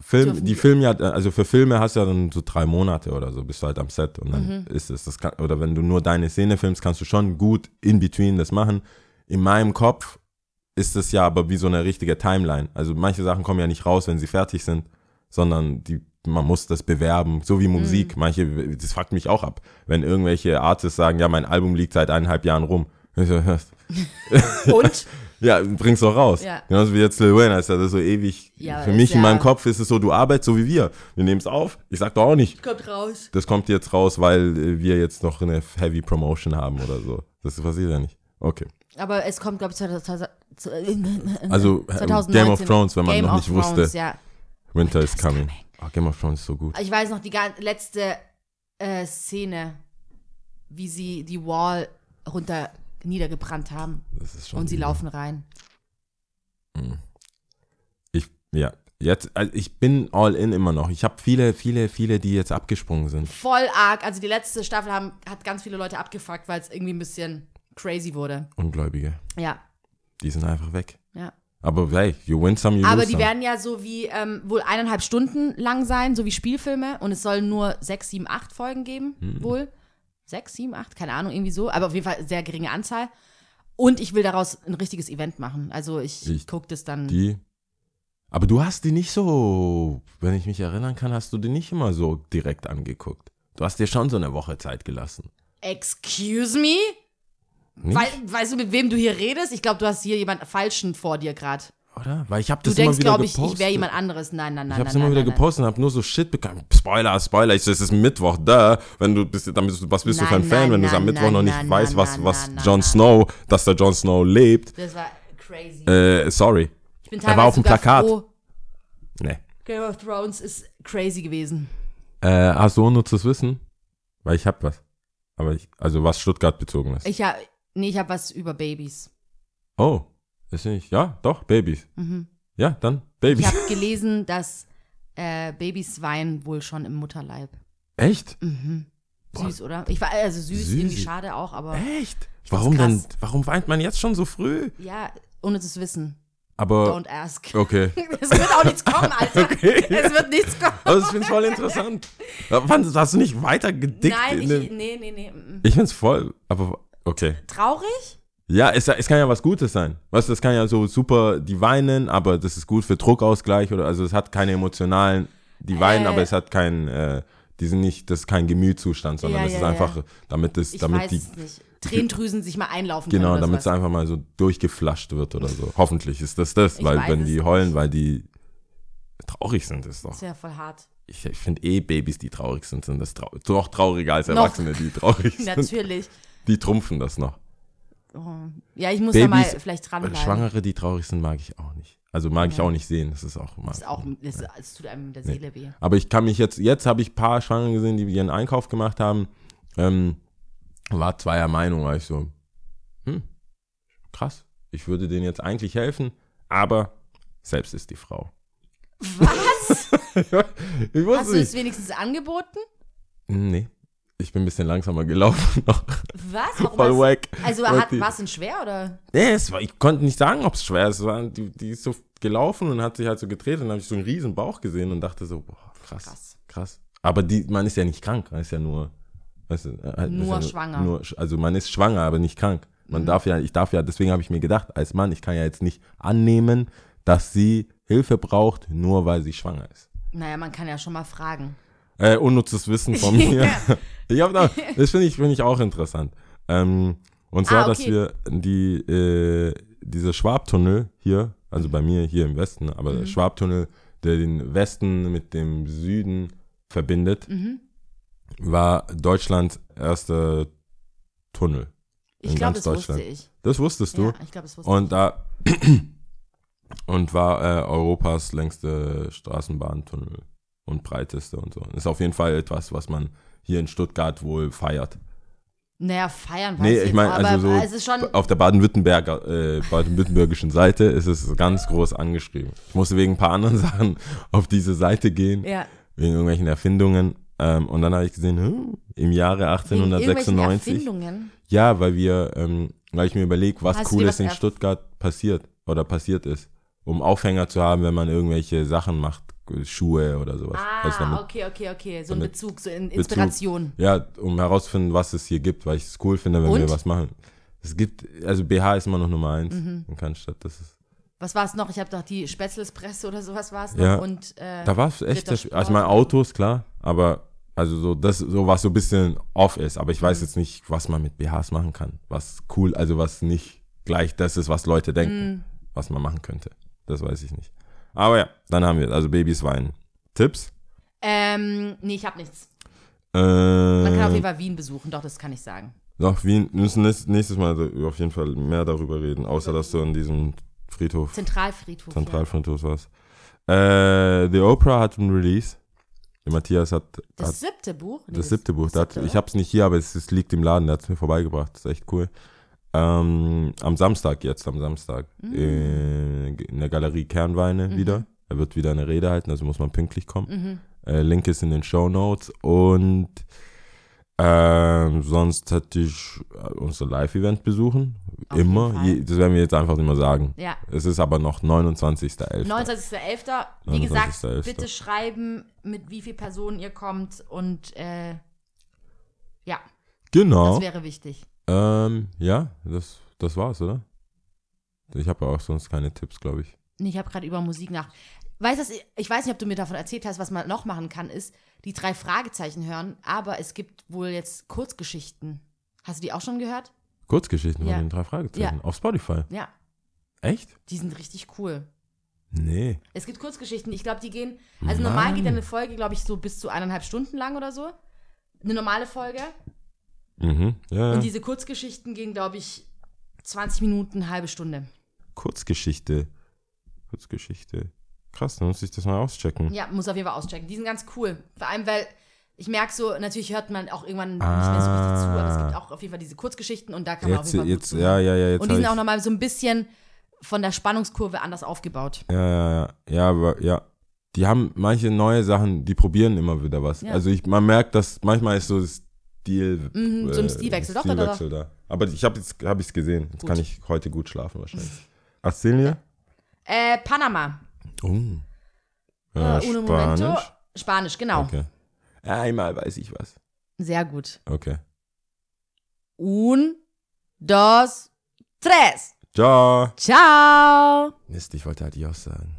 Film, die die- Filme ja, also für Filme hast du ja dann so drei Monate oder so, bist du halt am Set und dann Mhm. ist es, das kann, oder wenn du nur deine Szene filmst, kannst du schon gut in between das machen. In meinem Kopf ist es ja aber wie so eine richtige Timeline. Also manche Sachen kommen ja nicht raus, wenn sie fertig sind, sondern die, man muss das bewerben, so wie Mhm. Musik. Manche, das fuckt mich auch ab, wenn irgendwelche Artists sagen, ja, mein Album liegt seit eineinhalb Jahren rum. <laughs> Und? <laughs> Ja, bring's doch raus. Ja. Genauso wie jetzt Lil Wayne, ist ja das so ewig. Ja, Für mich in ja- meinem Kopf ist es so, du arbeitest so wie wir. Wir nehmen es auf. Ich sag doch auch nicht, Kommt raus. das kommt jetzt raus, weil äh, wir jetzt noch eine Heavy Promotion haben oder so. Das passiert ja nicht. Okay. Aber es kommt, glaube ich, 2000, Also äh, 2019. Game of Thrones, wenn man Game noch nicht wusste, Thrones, ja. Winter is coming. Oh, Game of Thrones ist so gut. Ich weiß noch die letzte äh, Szene, wie sie die Wall runter niedergebrannt haben Das ist schon und sie übel. laufen rein. Ich, ja. Jetzt, also ich bin all in immer noch. Ich habe viele, viele, viele, die jetzt abgesprungen sind. Voll arg. Also die letzte Staffel haben, hat ganz viele Leute abgefuckt, weil es irgendwie ein bisschen crazy wurde. Ungläubige. Ja, Die sind einfach weg. ja. Aber hey, you win some, you Aber lose die some. werden ja so wie ähm, wohl eineinhalb Stunden lang sein, so wie Spielfilme. Und es sollen nur sechs, sieben, acht Folgen geben, Hm. wohl. Sechs, sieben, acht, keine Ahnung, irgendwie so. Aber auf jeden Fall sehr geringe Anzahl. Und ich will daraus ein richtiges Event machen. Also ich, Ich- gucke das dann. Die. Aber du hast die nicht so, wenn ich mich erinnern kann, hast du die nicht immer so direkt angeguckt. Du hast dir schon so eine Woche Zeit gelassen. Excuse me? Nicht? Wei weißt du, mit wem du hier redest? Ich glaube, du hast hier jemand Falschen vor dir gerade. Oder? Weil ich habe Du das denkst, immer wieder glaube ich, gepostet. ich wäre jemand anderes. Nein, nein, nein. Ich hab's nein, immer nein, wieder nein, gepostet und hab nur so Shit bekommen. Spoiler, Spoiler. Ich so, es ist Mittwoch, da. Wenn du bist, dann bist du, was bist du für ein Nein, Fan, nein, wenn du es am nein, Mittwoch noch nein, nicht nein, weißt, nein, was, nein, was nein, Jon nein. Snow, dass der Jon Snow lebt. Das war crazy. Äh, sorry. ich bin er war auf dem Plakat. Froh. Nee. Game of Thrones ist crazy gewesen. Äh, hast du unnützes Wissen? Weil ich hab was. Aber ich, also was Stuttgart bezogen ist. Ich habe, nee, ich habe was über Babys. Oh, ist nicht. Ja, doch, Babys. Mhm. Ja, dann Ich Babys. habe gelesen, dass äh, Babys weinen wohl schon im Mutterleib. Echt? Mhm. Süß, oder? Ich war also süß, Süß. irgendwie schade auch, aber Echt? Warum denn? Warum weint man jetzt schon so früh? ja, ohne das Wissen. Aber Don't ask. okay. <laughs> Es wird auch nichts kommen, <laughs> Alter. Okay. Es wird nichts kommen. Aber ich find's voll interessant. Wann hast du nicht weiter gedickt? Nein, in ich, nee, nee, nee. ich find's voll, aber okay. Traurig? Ja, es, es kann ja was Gutes sein. Weißt du, es kann ja so super, die weinen, aber das ist gut für Druckausgleich oder also es hat keine emotionalen, die weinen, Äh. aber es hat kein, äh, die sind nicht, das ist kein Gemütszustand, sondern Ja, es ja, ist ja. einfach, damit es, Ich damit weiß die, es nicht. Tränendrüsen sich mal einlaufen genau, können. oder damit es einfach mal so durchgeflasht wird oder so. Hoffentlich ist das das, Ich weil wenn die nicht. heulen, weil die traurig sind, ist doch. Das ist ja voll hart. Ich, ich finde eh Babys, die traurig sind, sind das trau doch trauriger als Noch. Erwachsene, die traurig <laughs> sind. Natürlich. Die trumpfen das noch. Oh. Ja, ich muss da mal Babys, vielleicht dranbleiben. Schwangere, die traurig sind, mag ich auch nicht. Also mag ich Ja. auch nicht sehen. Das ist auch, auch, das, das tut einem in der Seele weh. Aber ich kann mich jetzt, jetzt habe ich ein paar Schwangere gesehen, die ihren Einkauf gemacht haben. Ähm, war zweier Meinung, war ich so, hm, krass. Ich würde denen jetzt eigentlich helfen, aber selbst ist die Frau. Was? <laughs> ich wusste Hast du es wenigstens angeboten? Nee. Ich bin ein bisschen langsamer gelaufen <laughs> noch. Was? Warum Voll wack. Also hat, war es denn schwer oder? Nee, war, ich konnte nicht sagen, ob es schwer ist. War, die, die ist so gelaufen und hat sich halt so gedreht und dann habe ich so einen riesen Bauch gesehen und dachte so, boah, krass, krass. Krass. Aber die, man ist ja nicht krank, man ist ja nur, weißt du, äh, halt, Nur ja schwanger. Nur, also man ist schwanger, aber nicht krank. Man darf ja, ich darf ja, deswegen habe ich mir gedacht, als Mann, ich kann ja jetzt nicht annehmen, dass sie Hilfe braucht, nur weil sie schwanger ist. Naja, man kann ja schon mal fragen. Äh, unnützes Wissen von mir. <laughs> ich hab da, das finde ich, finde ich auch interessant. Ähm, und zwar, Ah, dass okay. wir die, äh, diese Schwabtunnel hier, also bei mir hier im Westen, aber Mhm. der Schwabtunnel, der den Westen mit dem Süden verbindet, Mhm. war Deutschlands erster Tunnel. Ich In glaube, ganz das wusste Deutschland. ich. Das wusstest du? Ja, ich glaube, das wusste ich. Und da <clears throat> und war äh, Europas längste Straßenbahntunnel und breiteste und so. Ist auf jeden Fall etwas, was man hier in Stuttgart wohl feiert. Naja, feiern weiß Nee, ich meine, also so es ist schon, auf der Baden-Württemberger, äh, baden-württembergischen Seite ist es ganz groß angeschrieben. Ich musste wegen ein paar anderen <laughs> Sachen auf diese Seite gehen, ja, wegen irgendwelchen Erfindungen. Ähm, und dann habe ich gesehen, hm, im Jahre wegen irgendwelchen 1896. Erfindungen. Ja, weil wir, ähm, weil ich mir überlege, was Hast Cooles was in Stuttgart passiert oder passiert ist, um Aufhänger zu haben, wenn man irgendwelche Sachen macht, Schuhe oder sowas. Ah, damit- okay, okay, okay. So ein Bezug, so in Bezug. Inspiration. Ja, um herauszufinden, was es hier gibt, weil ich es cool finde, wenn Und? wir was machen. Es gibt, also BH ist immer noch Nummer eins Mhm. in Cannstatt. Das ist, Was war es noch? Ich habe doch die Spätzlespresse oder sowas war es Ja. noch. Und, äh, da war es echt, also ich meine Autos, klar, aber also so das, so was so ein bisschen off ist, aber ich weiß Mhm. jetzt nicht, was man mit BHs machen kann, was cool, also was nicht gleich das ist, was Leute denken, Mhm. was man machen könnte. Das weiß ich nicht. Aber ja, dann haben wir, also Babys weinen. Tipps? ähm, nee, ich habe nichts. Äh, Man kann auf jeden Fall Wien besuchen, doch, das kann ich sagen. Doch, Wien, wir müssen nächstes Mal auf jeden Fall mehr darüber reden, außer dass du an diesem Friedhof, Zentralfriedhof. Zentralfriedhof warst. Äh, The Oprah hat ein Release. Der Matthias hat, Ja. Das hat siebte Buch? Nee, das siebte Buch. das Der hat, siebte, ich oder? hab's nicht hier, aber es, es liegt im Laden, der hat's mir vorbeigebracht. Das ist echt cool. Ähm, am Samstag jetzt, am Samstag. Äh, in der Galerie Kernweine Mhm. wieder. Er wird wieder eine Rede halten, also muss man pünktlich kommen. Äh, Link ist in den Show Notes und ähm, sonst hätte ich äh, unser Live-Event besuchen. Auf immer. Je, das werden wir jetzt einfach nicht mehr sagen. Ja. Es ist aber noch 29.11. 29.11. Wie gesagt, 29.11.. bitte schreiben, mit wie vielen Personen ihr kommt und äh, ja, Genau. das wäre wichtig. Ähm, ja, das, das war's, oder? Ich habe auch sonst keine Tipps, glaube ich. Nee, ich habe gerade über Musik nach. Weißt du, ich weiß nicht, ob du mir davon erzählt hast, was man noch machen kann, ist die drei Fragezeichen hören, aber es gibt wohl jetzt Kurzgeschichten. Hast du die auch schon gehört? Kurzgeschichten Ja. von den drei Fragezeichen. Auf Spotify. Ja, Echt? die sind richtig cool. Nee. Es gibt Kurzgeschichten, ich glaube, die gehen, also normal geht ja eine Folge, glaube ich, so bis zu eineinhalb Stunden lang oder so. Eine normale Folge. Mhm. Ja. Und diese Kurzgeschichten gehen, glaube ich, 20 Minuten, halbe Stunde. Kurzgeschichte. Kurzgeschichte. Krass, dann muss ich das mal auschecken. Ja, muss auf jeden Fall auschecken. Die sind ganz cool. Vor allem, weil ich merke so, natürlich hört man auch irgendwann nicht mehr so richtig zu, aber es gibt auch auf jeden Fall diese Kurzgeschichten und da kann man auf Jetzt, jeden Fall jetzt, gut ja, ja, ja, jetzt. Und die sind auch nochmal so ein bisschen von der Spannungskurve anders aufgebaut. Ja, ja, ja. Ja, aber ja. Die haben manche neue Sachen, die probieren immer wieder was. Ja. Also ich, man merkt, dass manchmal ist so Stil. Mhm, so ein Stilwechsel. Doch, doch, doch, Stilwechsel da. Aber ich habe jetzt hab ich's gesehen. Jetzt Gut. kann ich heute gut schlafen wahrscheinlich. Astilia? Äh, Panama. Oh. Ja, äh, uno momento. Spanisch. Spanisch, genau. Okay. Einmal weiß ich was. Sehr gut. Okay. Un, dos, tres. Ciao. Ciao. Mist, ich wollte halt die auch sagen.